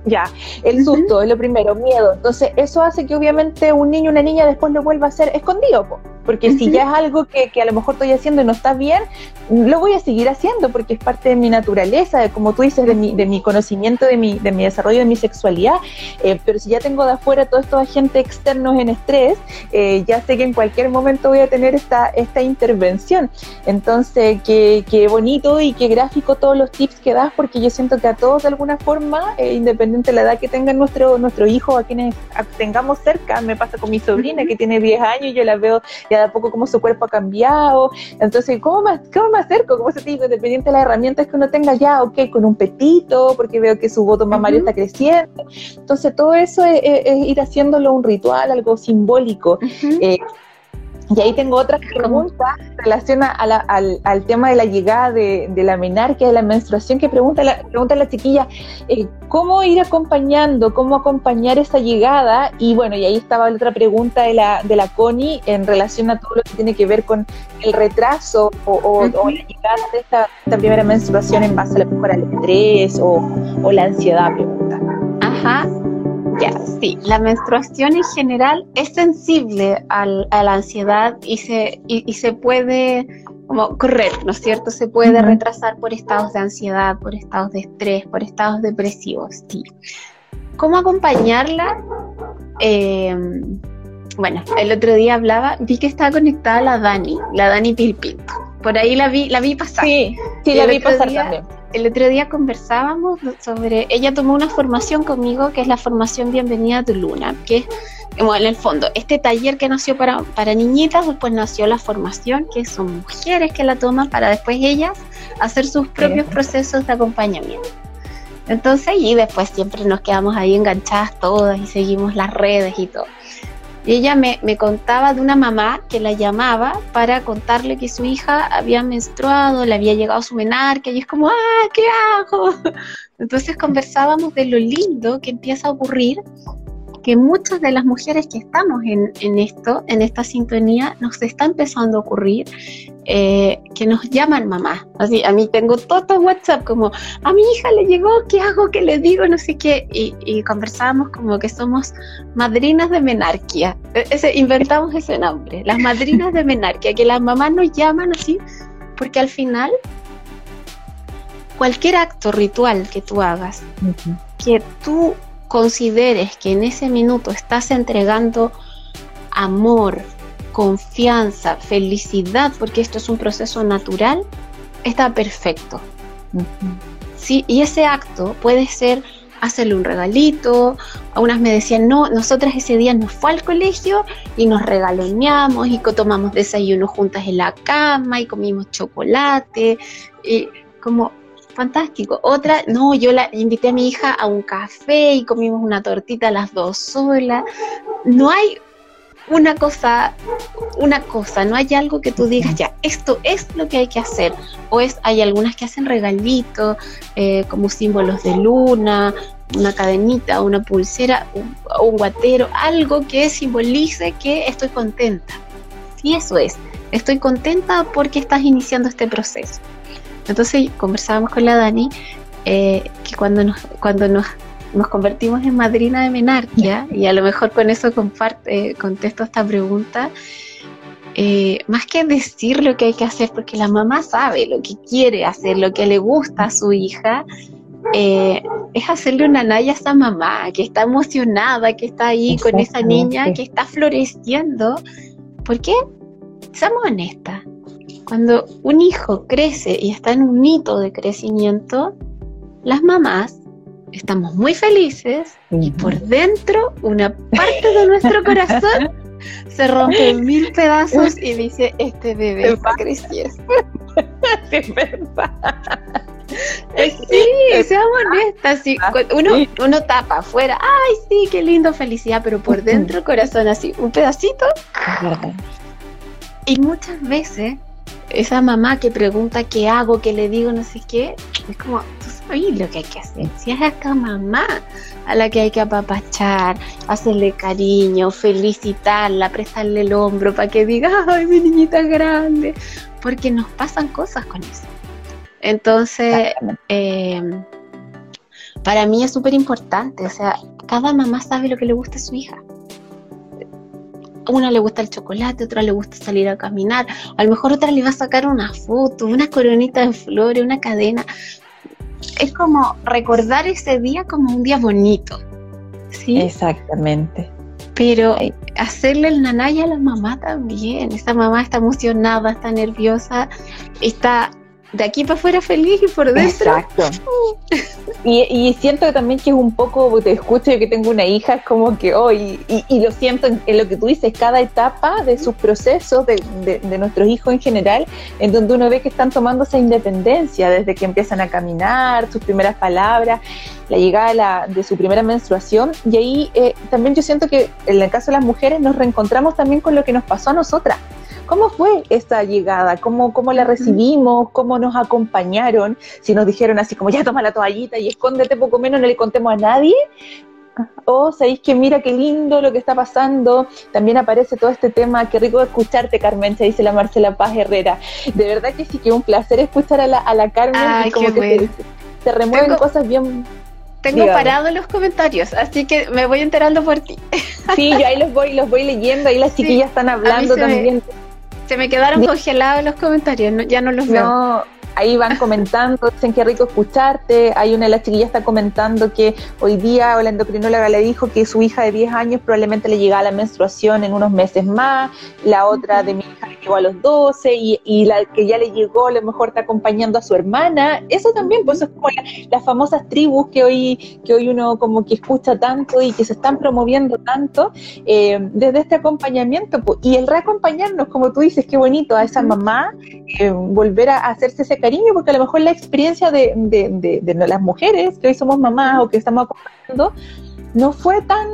ya, el susto es lo primero, miedo. Entonces, eso hace que obviamente un niño una niña después lo vuelva a hacer escondido. Porque si ya es algo que, que, a lo mejor estoy haciendo y no está bien, lo voy a seguir haciendo porque es parte de mi naturaleza, de, como tú dices, de mi, de mi conocimiento, de mi, de mi desarrollo, de mi sexualidad. Eh, pero si ya tengo de afuera todos estos agentes externos en estrés, eh, ya sé que en cualquier momento voy a tener esta, esta intervención. Entonces, qué, qué bonito y qué gráfico todos los tips que das, porque yo siento que a todos de alguna forma, eh, independiente de la edad que tengan nuestro, nuestro hijo, a quienes tengamos cerca, me pasa con mi sobrina que tiene 10 años y yo la veo de a poco como su cuerpo ha cambiado. Entonces, ¿cómo más? ¿Cómo me acerco, como se digo, independiente de las herramientas que uno tenga ya, ok, con un petito, porque veo que su voto mamario está creciendo. Entonces, todo eso es, ir haciéndolo un ritual, algo simbólico. Y ahí tengo otra pregunta en relación al, tema de la llegada de, la menarquia, de la menstruación, que pregunta la, pregunta la chiquilla, eh, ¿cómo ir acompañando, cómo acompañar esa llegada? Y bueno, y ahí estaba la otra pregunta de la, de la Connie en relación a todo lo que tiene que ver con el retraso o, la llegada de esta, primera menstruación en base a lo mejor al estrés o, o la ansiedad, pregunta. Ajá. Ya, sí, la menstruación en general es sensible a la ansiedad y se, y, se puede como correr, ¿no es cierto? Se puede retrasar por estados de ansiedad, por estados de estrés, por estados depresivos, sí. ¿Cómo acompañarla? Em, bueno, el otro día hablaba, vi que estaba conectada la Dani, la Dani Pilpinto. Por ahí la vi, la vi pasar. Sí, sí, la vi pasar también el otro día conversábamos sobre, ella tomó una formación conmigo que es la formación Bienvenida a tu Luna, que es, en el fondo, este taller que nació para, para niñitas, después nació la formación, que son mujeres que la toman para después ellas hacer sus propios procesos de acompañamiento. Entonces, y después siempre nos quedamos ahí enganchadas todas y seguimos las redes y todo. Y ella me, contaba de una mamá que la llamaba para contarle que su hija había menstruado, le había llegado su menarca y es como, ¡ah, qué hago! Entonces conversábamos de lo lindo que empieza a ocurrir que muchas de las mujeres que estamos en, en esto, en esta sintonía, nos está empezando a ocurrir eh, que nos llaman mamá. Así, a mí tengo todo WhatsApp como, a mi hija le llegó, ¿qué hago? ¿Qué le digo? No sé qué. Y, y conversamos como que somos madrinas de menarquia. E, ese, inventamos ese nombre, las madrinas de menarquia, que las mamás nos llaman así, porque al final cualquier acto ritual que tú hagas, que tú consideres que en ese minuto estás entregando amor, confianza, felicidad, porque esto es un proceso natural, está perfecto. Sí, y ese acto puede ser hacerle un regalito. A unas me decían, no, nosotras ese día nos fue al colegio y nos regaloneamos y tomamos desayuno juntas en la cama y comimos chocolate. Y como fantástico. Otra, no, yo la invité a mi hija a un café y comimos una tortita las dos solas. No hay una cosa, una cosa, no hay algo que tú digas, ya, esto es lo que hay que hacer. O es, hay algunas que hacen regalitos, eh, como símbolos de luna, una cadenita, una pulsera, un, guatero, algo que simbolice que estoy contenta. Y eso es, estoy contenta porque estás iniciando este proceso. Entonces conversábamos con la Dani eh, que cuando nos, cuando nos, nos, convertimos en madrina de menarquia, y a lo mejor con eso comparte, eh, contesto esta pregunta, eh, más que decir lo que hay que hacer, porque la mamá sabe lo que quiere hacer, lo que le gusta a su hija, es hacerle una naya a esa mamá que está emocionada, que está ahí con esa niña que está floreciendo. ¿Por qué? Seamos honestas, cuando un hijo crece y está en un hito de crecimiento, las mamás estamos muy felices y por dentro una parte de nuestro corazón se rompe en mil pedazos y dice, este bebé está creciendo. Es verdad. Sí, seamos honestas. Uno, uno tapa afuera, ay, sí, qué lindo, felicidad, pero por dentro el corazón así, un pedacito. Y muchas veces esa mamá que pregunta qué hago, qué le digo, no sé qué, es como, tú sabes lo que hay que hacer. Si es esta mamá a la que hay que apapachar, hacerle cariño, felicitarla, prestarle el hombro para que diga, ay, mi niñita grande, porque nos pasan cosas con eso. Entonces, em, para mí es súper importante, o sea, cada mamá sabe lo que le gusta a su hija. A una le gusta el chocolate, a otra le gusta salir a caminar, a lo mejor otra le va a sacar una foto, una coronita de flores, una cadena. Es como recordar ese día como un día bonito. ¿sí? Exactamente. Pero hacerle el nanay a la mamá también. Esa mamá está emocionada, está nerviosa, está de aquí para afuera feliz y por dentro. Exacto. Y, siento también que es un poco, te escucho yo que tengo una hija, es como que hoy, y, lo siento en, lo que tú dices, cada etapa de sus procesos, de, de, nuestros hijos en general, en donde uno ve que están tomando esa independencia, desde que empiezan a caminar, sus primeras palabras, la llegada de, su primera menstruación, y ahí eh, también yo siento que en el caso de las mujeres nos reencontramos también con lo que nos pasó a nosotras ¿Cómo fue esta llegada? ¿Cómo, ¿Cómo la recibimos? ¿Cómo nos acompañaron? Si nos dijeron así como ya toma la toallita y escóndete poco menos, no le contemos a nadie. O sabéis que mira qué lindo lo que está pasando. También aparece todo este tema. Qué rico escucharte, Carmen, se dice la Marcela Paz Herrera. De verdad que sí que un placer escuchar a la, a la Carmen. Ay, como que se, remueven cosas bien tengo parado los comentarios, así que me voy enterando por ti. Sí, yo ahí los voy, los voy leyendo, ahí las chiquillas están hablando también. Se me quedaron congelados los comentarios, ya no los veo ahí van comentando, dicen que rico escucharte. Hay una de las chiquillas está comentando que hoy día la endocrinóloga le dijo que su hija de 10 años probablemente le llegaba la menstruación en unos meses más. La otra de mi hija le llegó a los 12 y, la que ya le llegó a lo mejor está acompañando a su hermana. Eso también, pues es como las famosas tribus que hoy, que hoy uno como que escucha tanto y que se están promoviendo tanto eh, desde este acompañamiento. Pues, y el reacompañarnos, como tú dices, qué bonito a esa mamá, eh, volver a hacerse ese cariño, porque a lo mejor la experiencia de, de, las mujeres que hoy somos mamás o que estamos acompañando no fue tan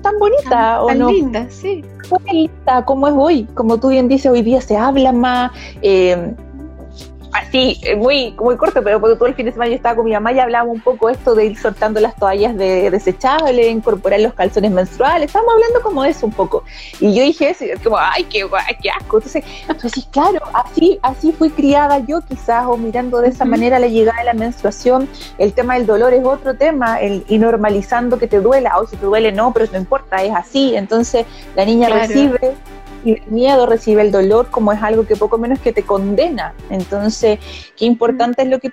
tan bonita o no linda, sí. Fue linda como es hoy, como tú bien dices, hoy día se habla más, eh, así, eh, muy, muy corto, pero porque todo el fin de semana yo estaba con mi mamá y hablábamos un poco esto de ir soltando las toallas de desechables, incorporar los calzones menstruales, estábamos hablando como de eso un poco. Y yo dije eso, como, ay, qué, qué asco. Entonces, entonces, claro, así, así fui criada yo quizás, o mirando de esa manera la llegada de la menstruación, el tema del dolor es otro tema, el, y normalizando que te duela, o si te duele no, pero no importa, es así. Entonces, la niña recibe el miedo, recibe el dolor como es algo que poco menos que te condena. Entonces, qué importante es lo que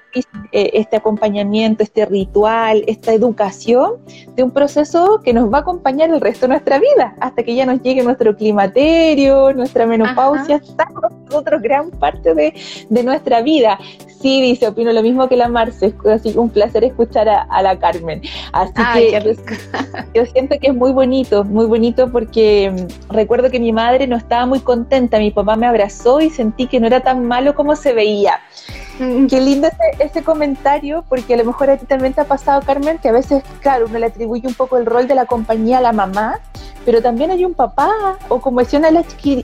eh, este acompañamiento, este ritual, esta educación de un proceso que nos va a acompañar el resto de nuestra vida, hasta que ya nos llegue nuestro climaterio, nuestra menopausia, con nosotros gran parte de, de nuestra vida. Sí, dice, opino lo mismo que la Marce, así un placer escuchar a, la Carmen. Así que yo, siento que es muy bonito, muy bonito porque mm, recuerdo que mi madre no estaba muy contenta, mi papá me abrazó y sentí que no era tan malo como se veía. Mm. Qué lindo ese, ese, comentario, porque a lo mejor a ti también te ha pasado, Carmen, que a veces, claro, uno le atribuye un poco el rol de la compañía a la mamá, pero también hay un papá, o como decían las,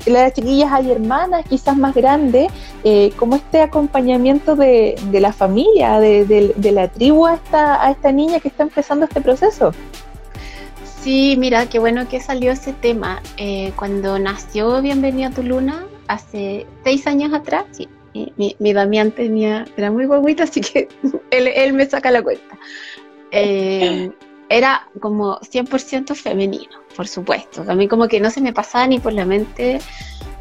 las chiquillas, hay hermanas quizás más grandes, eh, como este acompañamiento de, la familia, de, la tribu a esta, a esta niña que está empezando este proceso. Sí, mira, qué bueno que salió ese tema. Eh, cuando nació Bienvenida a tu Luna, hace seis años atrás, sí, mi, mi Damián tenía, era muy guaguito, así que él, me saca la cuenta. Eh, era como 100% femenino, por supuesto. A mí como que no se me pasaba ni por la mente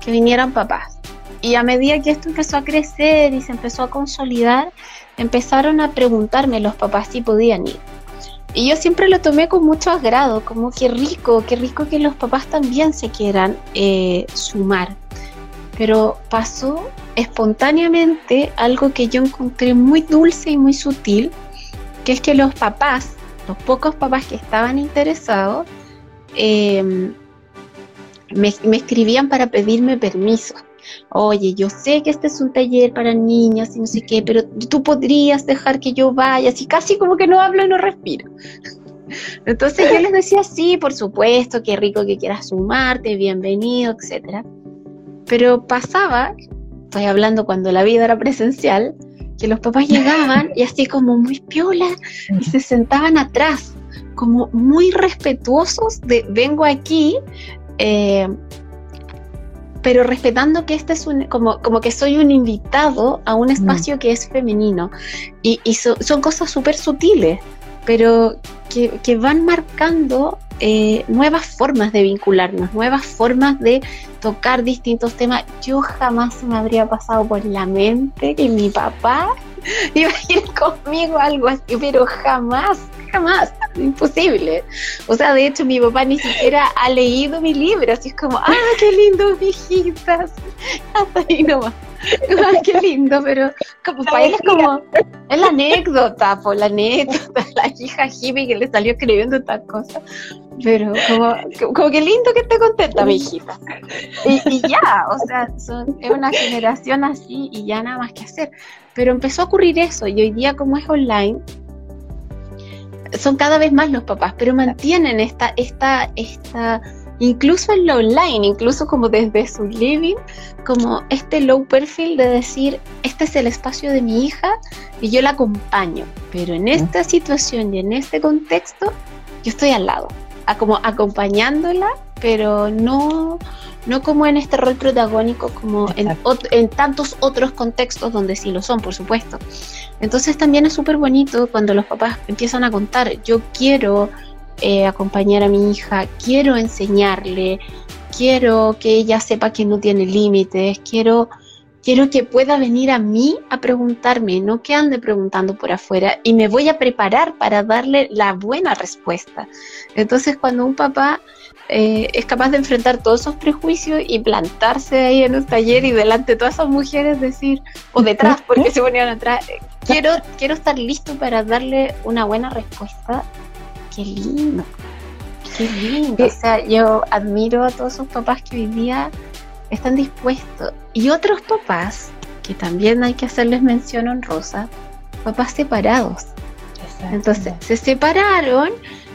que vinieran papás. Y a medida que esto empezó a crecer y se empezó a consolidar, empezaron a preguntarme los papás si podían ir. Y yo siempre lo tomé con mucho agrado, como qué rico, qué rico que los papás también se quieran eh, sumar. Pero pasó espontáneamente algo que yo encontré muy dulce y muy sutil, que es que los papás los pocos papás que estaban interesados em, me, escribían para pedirme permiso. Oye, yo sé que este es un taller para niñas y no sé qué, pero tú podrías dejar que yo vaya, así casi como que no hablo y no respiro. Entonces yo les decía, sí, por supuesto, qué rico que quieras sumarte, bienvenido, etc. Pero pasaba, estoy hablando cuando la vida era presencial, que los papás llegaban y así como muy piola y se sentaban atrás, como muy respetuosos de vengo aquí, eh, pero respetando que este es un, como, como que soy un invitado a un mm. espacio que es femenino. Y, son cosas súper sutiles, pero que, que, van marcando eh, nuevas formas de vincularnos, nuevas formas de tocar distintos temas. Yo jamás se me habría pasado por la mente que mi papá iba a ir conmigo algo así, pero jamás, jamás, imposible. O sea, de hecho mi papá ni siquiera ha leído mi libro, así es como, ¡ah, qué lindo, viejitas! Hasta ahí nomás. qué lindo, pero como para él es como, es la anécdota, por la anécdota, la hija hippie que le salió escribiendo estas cosas. Pero como, como que lindo que esté contenta mi hijita. Y, ya, o sea, es una generación así y ya nada más que hacer. Pero empezó a ocurrir eso y hoy día como es online, son cada vez más los papás, pero mantienen esta, esta, esta incluso en lo online, incluso como desde su living, como este low perfil de decir, este es el espacio de mi hija y yo la acompaño, pero en esta situación y en este contexto, yo estoy al lado, como acompañándola, pero no, no como en este rol protagónico, como en, en, tantos otros contextos donde sí lo son, por supuesto. Entonces también es súper bonito cuando los papás empiezan a contar, yo quiero eh, acompañar a mi hija, quiero enseñarle, quiero que ella sepa que no tiene límites, quiero, quiero que pueda venir a mí a preguntarme, no que ande preguntando por afuera y me voy a preparar para darle la buena respuesta. Entonces cuando un papá eh, es capaz de enfrentar todos esos prejuicios y plantarse ahí en un taller y delante de todas esas mujeres decir, o detrás, porque se ponían atrás, eh, quiero, quiero estar listo para darle una buena respuesta qué lindo. Qué lindo. O sea, yo admiro a todos esos papás que hoy día están dispuestos. Y otros papás, que también hay que hacerles mención honrosa, papás separados. Entonces, se separaron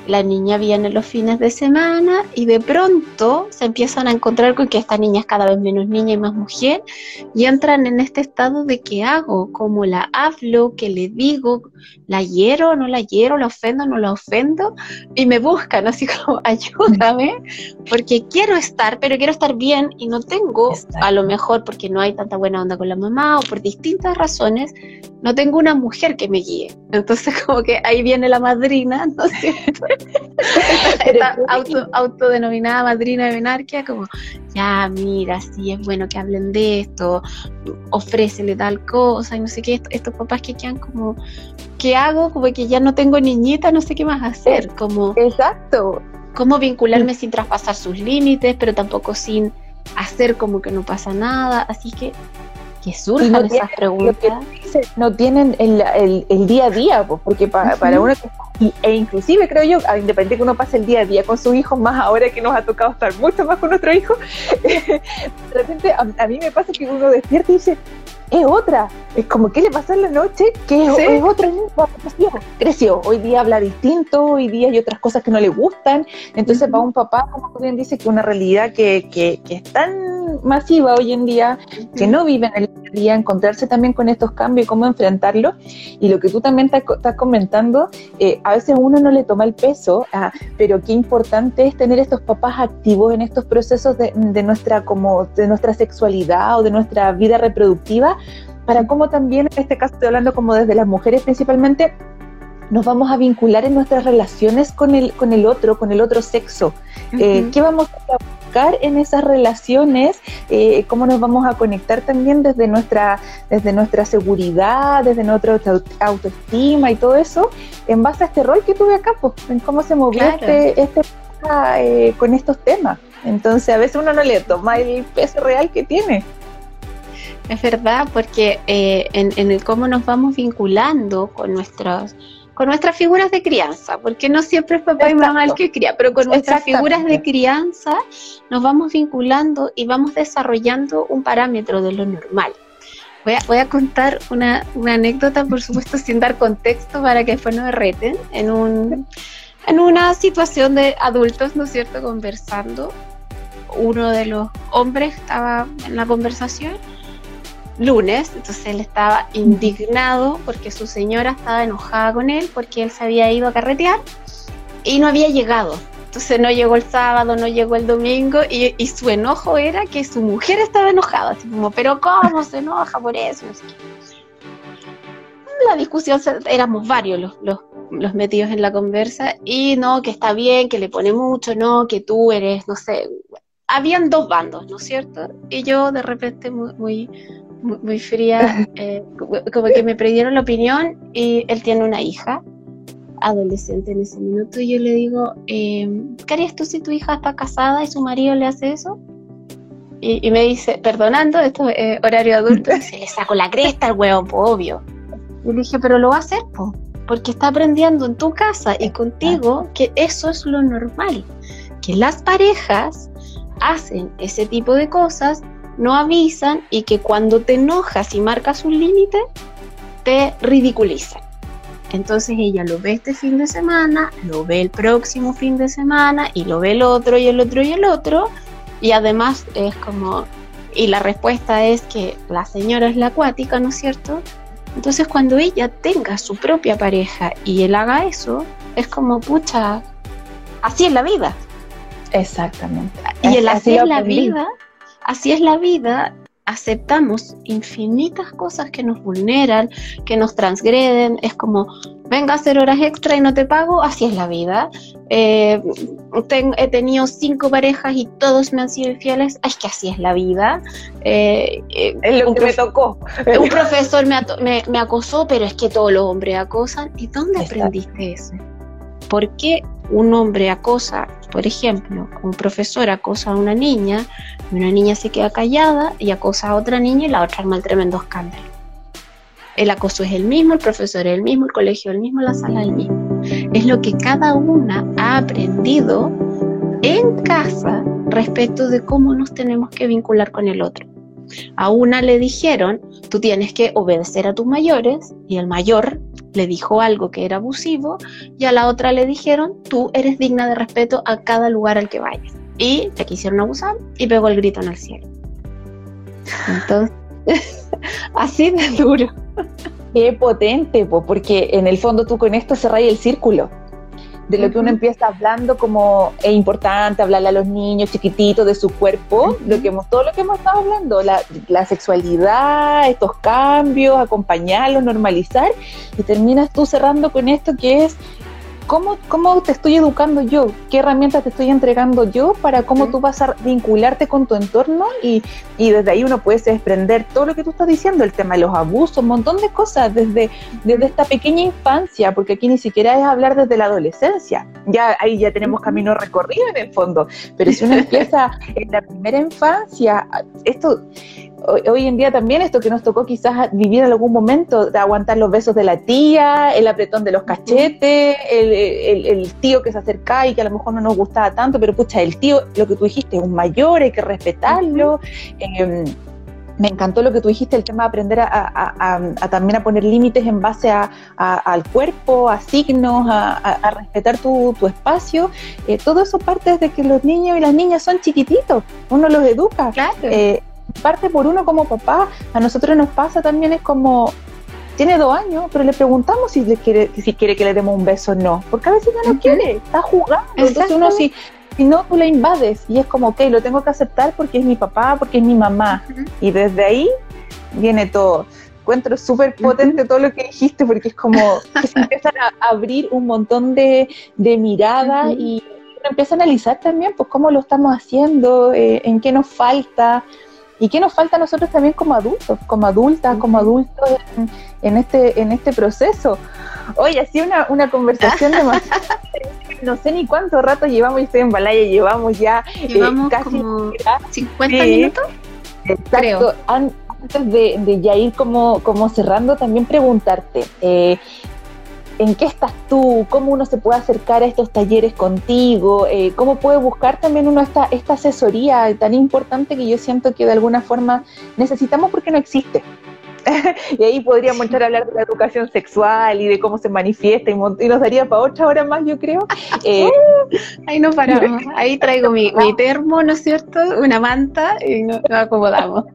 la niña viene los fines de semana y de pronto se empiezan a encontrar con que esta niña es cada vez menos niña y más mujer y entran en este estado de qué hago, cómo la hablo, qué le digo, la hiero, no la hiero, la ofendo, no la ofendo y me buscan así como ayúdame porque quiero estar, pero quiero estar bien y no tengo, a lo mejor porque no hay tanta buena onda con la mamá o por distintas razones, no tengo una mujer que me guíe. Entonces como que ahí viene la madrina, ¿no es cierto? esta, auto, autodenominada madrina de menarquia, como, ya, mira, sí, es bueno que hablen de esto, ofrécele tal cosa, y no sé qué, estos, papás que quedan como, ¿qué hago? Como que ya no tengo niñita, no sé qué más hacer, como... Exacto. Cómo vincularme sin traspasar sus límites, pero tampoco sin hacer como que no pasa nada, así que que surjan esas preguntas. No tienen el, el, día a día, pues, porque para, para uno, e inclusive creo yo, independiente que uno pase el día a día con sus hijos, más ahora que nos ha tocado estar mucho más con nuestro hijo, de repente a, mí me pasa que uno despierta y dice, es otra. Es como, ¿qué le pasó en la noche? Que es, otra creció, creció. Hoy día habla distinto, hoy día hay otras cosas que no le gustan. Entonces, para un papá, como tú bien dices, que una realidad que, que, que es tan masiva hoy en día, que no vive en el día, encontrarse también con estos cambios y cómo enfrentarlos. Y lo que tú también estás comentando, eh, a veces uno no le toma el peso, ah, pero qué importante es tener estos papás activos en estos procesos de, de, nuestra, como, de nuestra sexualidad o de nuestra vida reproductiva, para cómo también, en este caso estoy hablando como desde las mujeres principalmente, nos vamos a vincular en nuestras relaciones con el, con el otro, con el otro sexo. Eh, ¿Qué vamos a en esas relaciones? Eh, ¿Cómo nos vamos a conectar también desde nuestra, desde nuestra seguridad, desde nuestra autoestima y todo eso, en base a este rol que tuve acá, pues, en cómo se movió este, este eh, con estos temas? Entonces a veces uno no le toma el peso real que tiene. Es verdad, porque eh, en, en, el cómo nos vamos vinculando con nuestros con nuestras figuras de crianza, porque no siempre es papá y mamá el que cría, pero con nuestras figuras de crianza nos vamos vinculando y vamos desarrollando un parámetro de lo normal. Voy a, voy a contar una, una, anécdota, por supuesto, sin dar contexto para que después no me reten, en, un, en una situación de adultos, ¿no es cierto?, conversando. Uno de los hombres estaba en la conversación lunes, entonces él estaba indignado porque su señora estaba enojada con él porque él se había ido a carretear y no había llegado. Entonces no llegó el sábado, no llegó el domingo y, su enojo era que su mujer estaba enojada, así como, pero ¿cómo se enoja por eso? La discusión, éramos varios los, los metidos en la conversa, y no, que está bien, que le pone mucho, no, que tú eres, no sé, habían dos bandos, ¿no es cierto? Y yo de repente muy, muy, muy, fría, eh, como que me prendieron la opinión y él tiene una hija adolescente en ese minuto y yo le digo, eh, ¿qué harías tú si tu hija está casada y su marido le hace eso? Y, me dice, perdonando, esto es horario adulto, se le saco la cresta al huevo, obvio. Y le dije, pero lo va a hacer, po, porque está aprendiendo en tu casa y contigo que eso es lo normal, que las parejas hacen ese tipo de cosas, no avisan y que cuando te enojas y marcas un límite, te ridiculizan. Entonces ella lo ve este fin de semana, lo ve el próximo fin de semana y lo ve el otro y el otro y el otro. Y además es como, y la respuesta es que la señora es la acuática, ¿no es cierto? Entonces cuando ella tenga su propia pareja y él haga eso, es como, pucha, así es la vida. Exactamente. Y el así, es la vida, así es la vida, aceptamos infinitas cosas que nos vulneran, que nos transgreden, es como, venga a hacer horas extra y no te pago, así es la vida. Eh, he tenido cinco parejas y todos me han sido infieles, es que así es la vida. Eh, eh, es lo que me tocó. Un profesor me, me, acosó, pero es que todos los hombres acosan. ¿Y dónde aprendiste eso? ¿Por qué un hombre acosa, por ejemplo, un profesor acosa a una niña, y una niña se queda callada y acosa a otra niña y la otra arma el tremendo escándalo? El acoso es el mismo, el profesor es el mismo, el colegio es el mismo, la sala es el mismo. Es lo que cada una ha aprendido en casa respecto de cómo nos tenemos que vincular con el otro. A una le dijeron, tú tienes que obedecer a tus mayores, y el mayor le dijo algo que era abusivo, y a la otra le dijeron, tú eres digna de respeto a cada lugar al que vayas. Y te quisieron abusar y pegó el grito en el cielo. Entonces, así de duro. Qué potente, porque en el fondo tú con esto cerras el círculo de lo que uno empieza hablando como es importante hablarle a los niños chiquititos de su cuerpo, lo que hemos, todo lo que hemos estado hablando, la, la, sexualidad, estos cambios, acompañarlos, normalizar, y terminas tú cerrando con esto que es ¿Cómo, ¿Cómo te estoy educando yo? ¿Qué herramientas te estoy entregando yo para cómo tú vas a vincularte con tu entorno? Y, y, desde ahí uno puede desprender todo lo que tú estás diciendo, el tema de los abusos, un montón de cosas desde, desde esta pequeña infancia, porque aquí ni siquiera es hablar desde la adolescencia. Ya ahí ya tenemos camino recorrido en el fondo, pero si uno empieza en la primera infancia, esto hoy en día también esto que nos tocó quizás vivir en algún momento, de aguantar los besos de la tía, el apretón de los cachetes, el, tío que se acerca y que a lo mejor no nos gustaba tanto, pero pucha, el tío, lo que tú dijiste, es un mayor, hay que respetarlo. Em, me encantó lo que tú dijiste, el tema de aprender a, también a poner límites en base al cuerpo, a signos, a, respetar tu, espacio. Eh, todo eso parte desde que los niños y las niñas son chiquititos, uno los educa. Claro. Eh, parte por uno como papá. A nosotros nos pasa también, es como, tiene dos años, pero le preguntamos si, le quiere, si quiere que le demos un beso o no, porque a veces ya no quiere, está jugando. Entonces uno si, si no, tú le invades y es como, ok, lo tengo que aceptar porque es mi papá, porque es mi mamá. Y desde ahí viene todo. Encuentro súper potente todo lo que dijiste porque es como que se empiezan a abrir un montón de, de miradas y empieza a analizar también pues cómo lo estamos haciendo, eh, en qué nos falta, ¿Y qué nos falta a nosotros también como adultos, como adultas, como adultos en, este, en este proceso? Hoy ha sido una, una conversación demasiado... no sé ni cuánto rato llevamos, yo estoy en Balaya, llevamos ya eh, casi como 50 minutos. Exacto. Antes de, de, ya ir como, como cerrando, también preguntarte, eh, en qué estás tú, cómo uno se puede acercar a estos talleres contigo, eh, cómo puede buscar también uno esta, esta asesoría tan importante que yo siento que de alguna forma necesitamos porque no existe. y ahí podríamos entrar a hablar de la educación sexual y de cómo se manifiesta y, nos daría para otra hora más, yo creo. Eh, ahí no paramos. Ahí traigo mi, termo, ¿no es cierto? Una manta y nos acomodamos.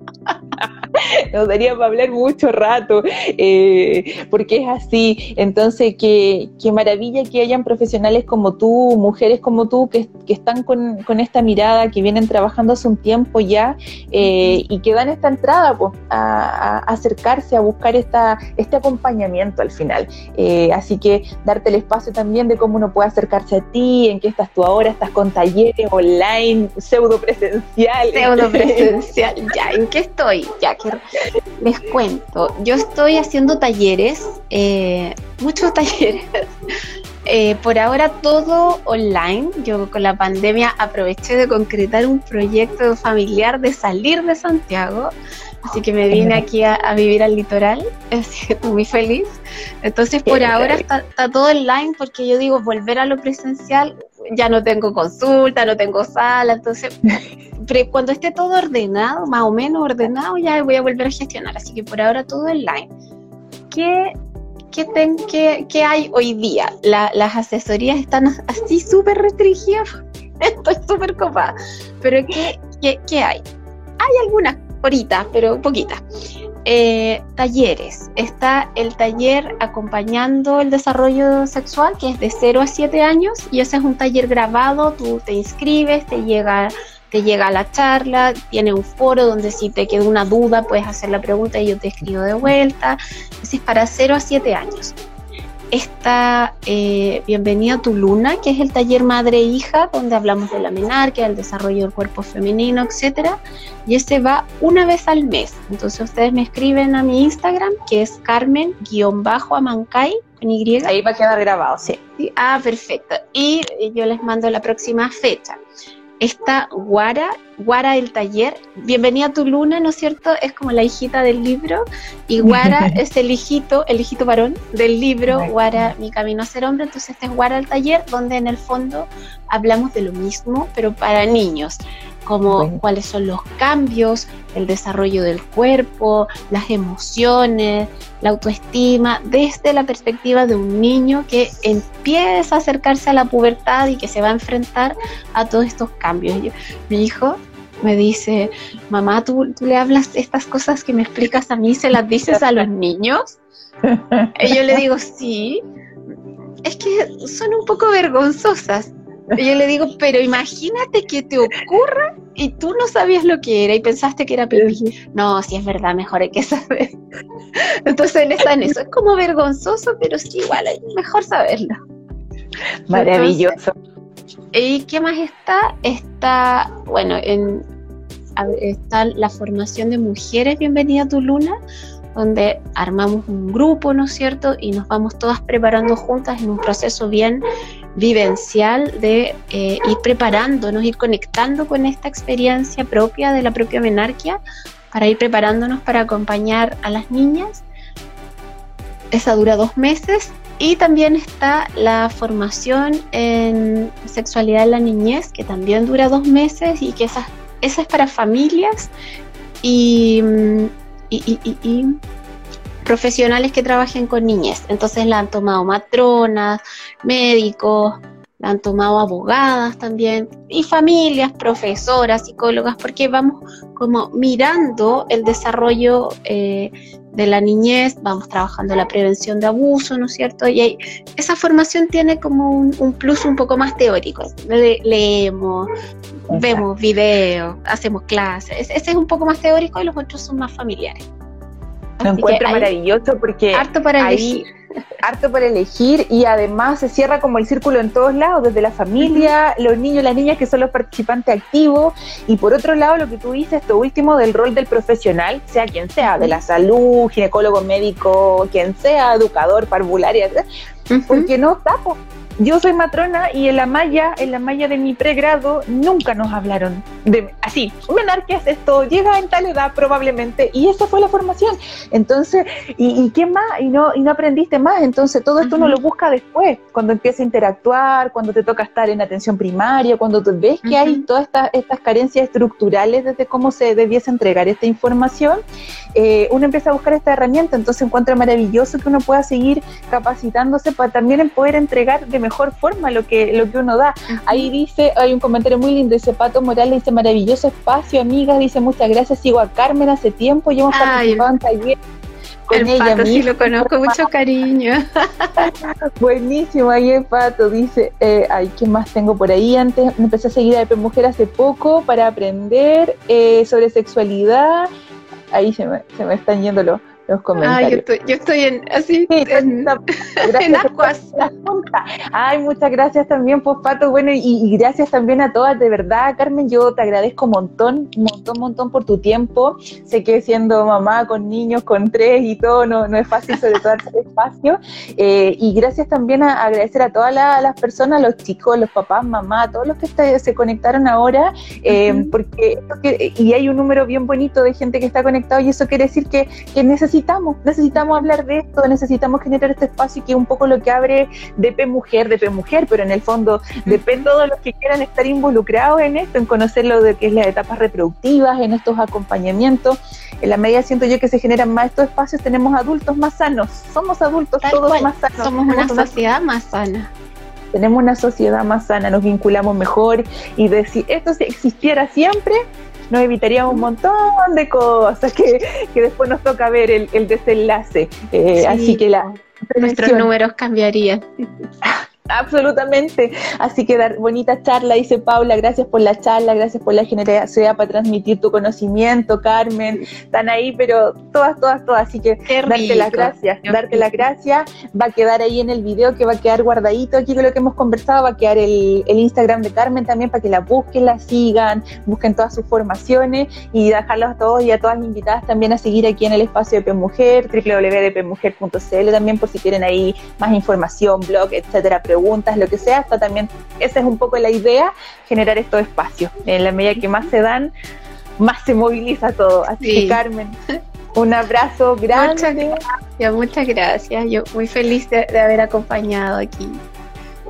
nos daría para hablar mucho rato, eh, porque es así. Entonces, qué, qué, maravilla que hayan profesionales como tú, mujeres como tú, que, que están con, con, esta mirada, que vienen trabajando hace un tiempo ya eh, y que dan esta entrada pues, a, a, acercarse, a buscar esta, este acompañamiento al final. Eh, así que darte el espacio también de cómo uno puede acercarse a ti, en qué estás tú ahora, estás con talleres online, pseudo presencial. Pseudo presencial, ya, ¿en qué estoy? Ya que les cuento, yo estoy haciendo talleres, eh, muchos talleres. Eh, por ahora todo online. Yo con la pandemia aproveché de concretar un proyecto familiar de salir de Santiago. Así que me vine aquí a, a vivir al litoral, estoy muy feliz. Entonces por ahora está, está, todo online porque yo digo, volver a lo presencial, ya no tengo consulta, no tengo sala, entonces cuando esté todo ordenado, más o menos ordenado, ya voy a volver a gestionar. Así que por ahora todo online. ¿Qué, qué, ten, qué, qué hay hoy día? La, las asesorías están así súper restringidas. Estoy súper copada. Pero ¿qué, qué, ¿qué hay? Hay algunas horitas, pero poquitas. Eh, talleres. Está el taller acompañando el desarrollo sexual, que es de 0 a 7 años, y ese es un taller grabado, tú te inscribes, te llega, te llega la charla, tiene un foro donde si te queda una duda puedes hacer la pregunta y yo te escribo de vuelta. Es para 0 a 7 años está eh, Bienvenida a tu Luna, que es el taller madre-hija, e donde hablamos de la menarquia, el desarrollo del cuerpo femenino, etcétera. Y ese va una vez al mes. Entonces ustedes me escriben a mi Instagram, que es Carmen-Amancay, con Y. Ahí va a quedar grabado, sí. sí. Ah, perfecto. Y yo les mando la próxima fecha está Guara, Guara el taller. Bienvenida a tu luna, ¿no es cierto? Es como la hijita del libro. Y Guara es el hijito, el hijito varón del libro Guara, mi camino a ser hombre. Entonces este es Guara el taller, donde en el fondo hablamos de lo mismo, pero para niños como bueno. cuáles son los cambios, el desarrollo del cuerpo, las emociones, la autoestima, desde la perspectiva de un niño que empieza a acercarse a la pubertad y que se va a enfrentar a todos estos cambios. Yo, mi hijo me dice, mamá, ¿tú, ¿tú, le hablas estas cosas que me explicas a mí, se las dices a los niños? Y yo le digo, sí, es que son un poco vergonzosas. Y yo le digo, pero imagínate que te ocurra y tú no sabías lo que era y pensaste que era pipí. No, si es verdad, mejor hay que saber. Entonces él está en eso. Es como vergonzoso, pero sí, igual, hay mejor saberlo. Maravilloso. Entonces, ¿Y qué más está? Está, bueno, en, está la formación de mujeres Bienvenida a tu Luna, donde armamos un grupo, ¿no es cierto? Y nos vamos todas preparando juntas en un proceso bien vivencial de eh, ir preparándonos, ir conectando con esta experiencia propia de la propia menarquia para ir preparándonos para acompañar a las niñas. Esa dura dos meses y también está la formación en sexualidad en la niñez, que también dura dos meses y que esa, esa es para familias y, y, y profesionales que trabajen con niñez. Entonces la han tomado matronas, médicos, la han tomado abogadas también, y familias, profesoras, psicólogas, porque vamos como mirando el desarrollo eh, de la niñez, vamos trabajando la prevención de abuso, ¿no es cierto? Y hay, esa formación tiene como un, un plus un poco más teórico. Le, leemos, Exacto. vemos videos, hacemos clases. Ese es un poco más teórico y los otros son más familiares. Lo encuentro maravilloso porque harto para ahí, elegir. harto para elegir y además se cierra como el círculo en todos lados, desde la familia, uh -huh. los niños y las niñas que son los participantes activos y por otro lado lo que tú dices, esto último del rol del profesional, sea quien sea, de la salud, ginecólogo, médico, quien sea, educador, parvularia, uh -huh. porque no tapo. Yo soy matrona y en la malla, en la malla de mi pregrado, nunca nos hablaron de así, menarquia es esto, llega en tal edad probablemente, y esa fue la formación. Entonces, ¿y, y qué más? Y no, y no aprendiste más. Entonces, todo esto uh -huh. uno lo busca después, cuando empieza a interactuar, cuando te toca estar en atención primaria, cuando tú ves que uh -huh. hay todas estas, estas carencias estructurales desde cómo se debiese entregar esta información, eh, uno empieza a buscar esta herramienta. Entonces, encuentra maravilloso que uno pueda seguir capacitándose para también poder entregar de mejor mejor forma lo que, lo que uno da. Ahí dice, hay un comentario muy lindo, dice Pato Morales, dice maravilloso espacio, amigas, dice muchas gracias, sigo a Carmen hace tiempo, y hemos participado en taller el ella. Pato, sí lo conozco, mucho cariño. Buenísimo, ahí el Pato dice, eh, ay, ¿qué más tengo por ahí? Antes me empecé a seguir a Pepe Mujer hace poco para aprender eh, sobre sexualidad. Ahí se me, se me están yendo los, los comentarios. yo, estoy, yo estoy en así en, aguas. Ay, muchas gracias también, pues Pato. Bueno, y, gracias también a todas, de verdad, Carmen. Yo te agradezco un montón, un montón, un montón por tu tiempo. Sé que siendo mamá con niños, con tres y todo, no, no es fácil, sobre todo el espacio. Eh, y gracias también a, agradecer a todas las personas, los chicos, los papás, mamá, todos los que se conectaron ahora, eh, porque y hay un número bien bonito de gente que está conectado y eso quiere decir que, que necesita necesitamos, necesitamos hablar de esto, necesitamos generar este espacio que es un poco lo que abre DP Mujer, DP Mujer, pero en el fondo depende de los que quieran estar involucrados en esto, en conocer lo de que es las etapas reproductivas, en estos acompañamientos. En la medida siento yo que se generan más estos espacios, tenemos adultos más sanos, somos adultos todos más sanos. Somos una sociedad más sana tenemos una sociedad más sana, nos vinculamos mejor y decir, esto si existiera siempre, nos evitaríamos un montón de cosas que, después nos toca ver el, desenlace. Eh, así que la... Nuestros números cambiarían. Absolutamente. Así que dar bonita charla, dice Paula. Gracias por la charla, gracias por la generosidad para transmitir tu conocimiento, Carmen. Están ahí, pero todas, todas, todas. Así que darte las gracias, darte las gracias. Va a quedar ahí en el video que va a quedar guardadito aquí con lo que hemos conversado. Va a quedar el, Instagram de Carmen también para que la busquen, la sigan, busquen todas sus formaciones y dejarlos a todos y a todas las invitadas también a seguir aquí en el espacio de PMujer, www.pmujer.cl también por si quieren ahí más información, blog, etcétera preguntas, lo que sea, hasta también esa es un poco la idea, generar estos espacios. En la medida que más se dan, más se moviliza todo. Así que Carmen, un abrazo grande. Muchas gracias, muchas gracias. Yo muy feliz de, haber acompañado aquí.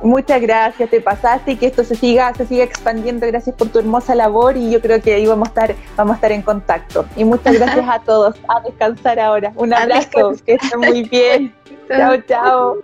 Muchas gracias, te pasaste y que esto se siga, se siga expandiendo. Gracias por tu hermosa labor y yo creo que ahí vamos a estar, vamos a estar en contacto. Y muchas gracias a todos. A descansar ahora. Un abrazo, que estén muy bien. chao, chao.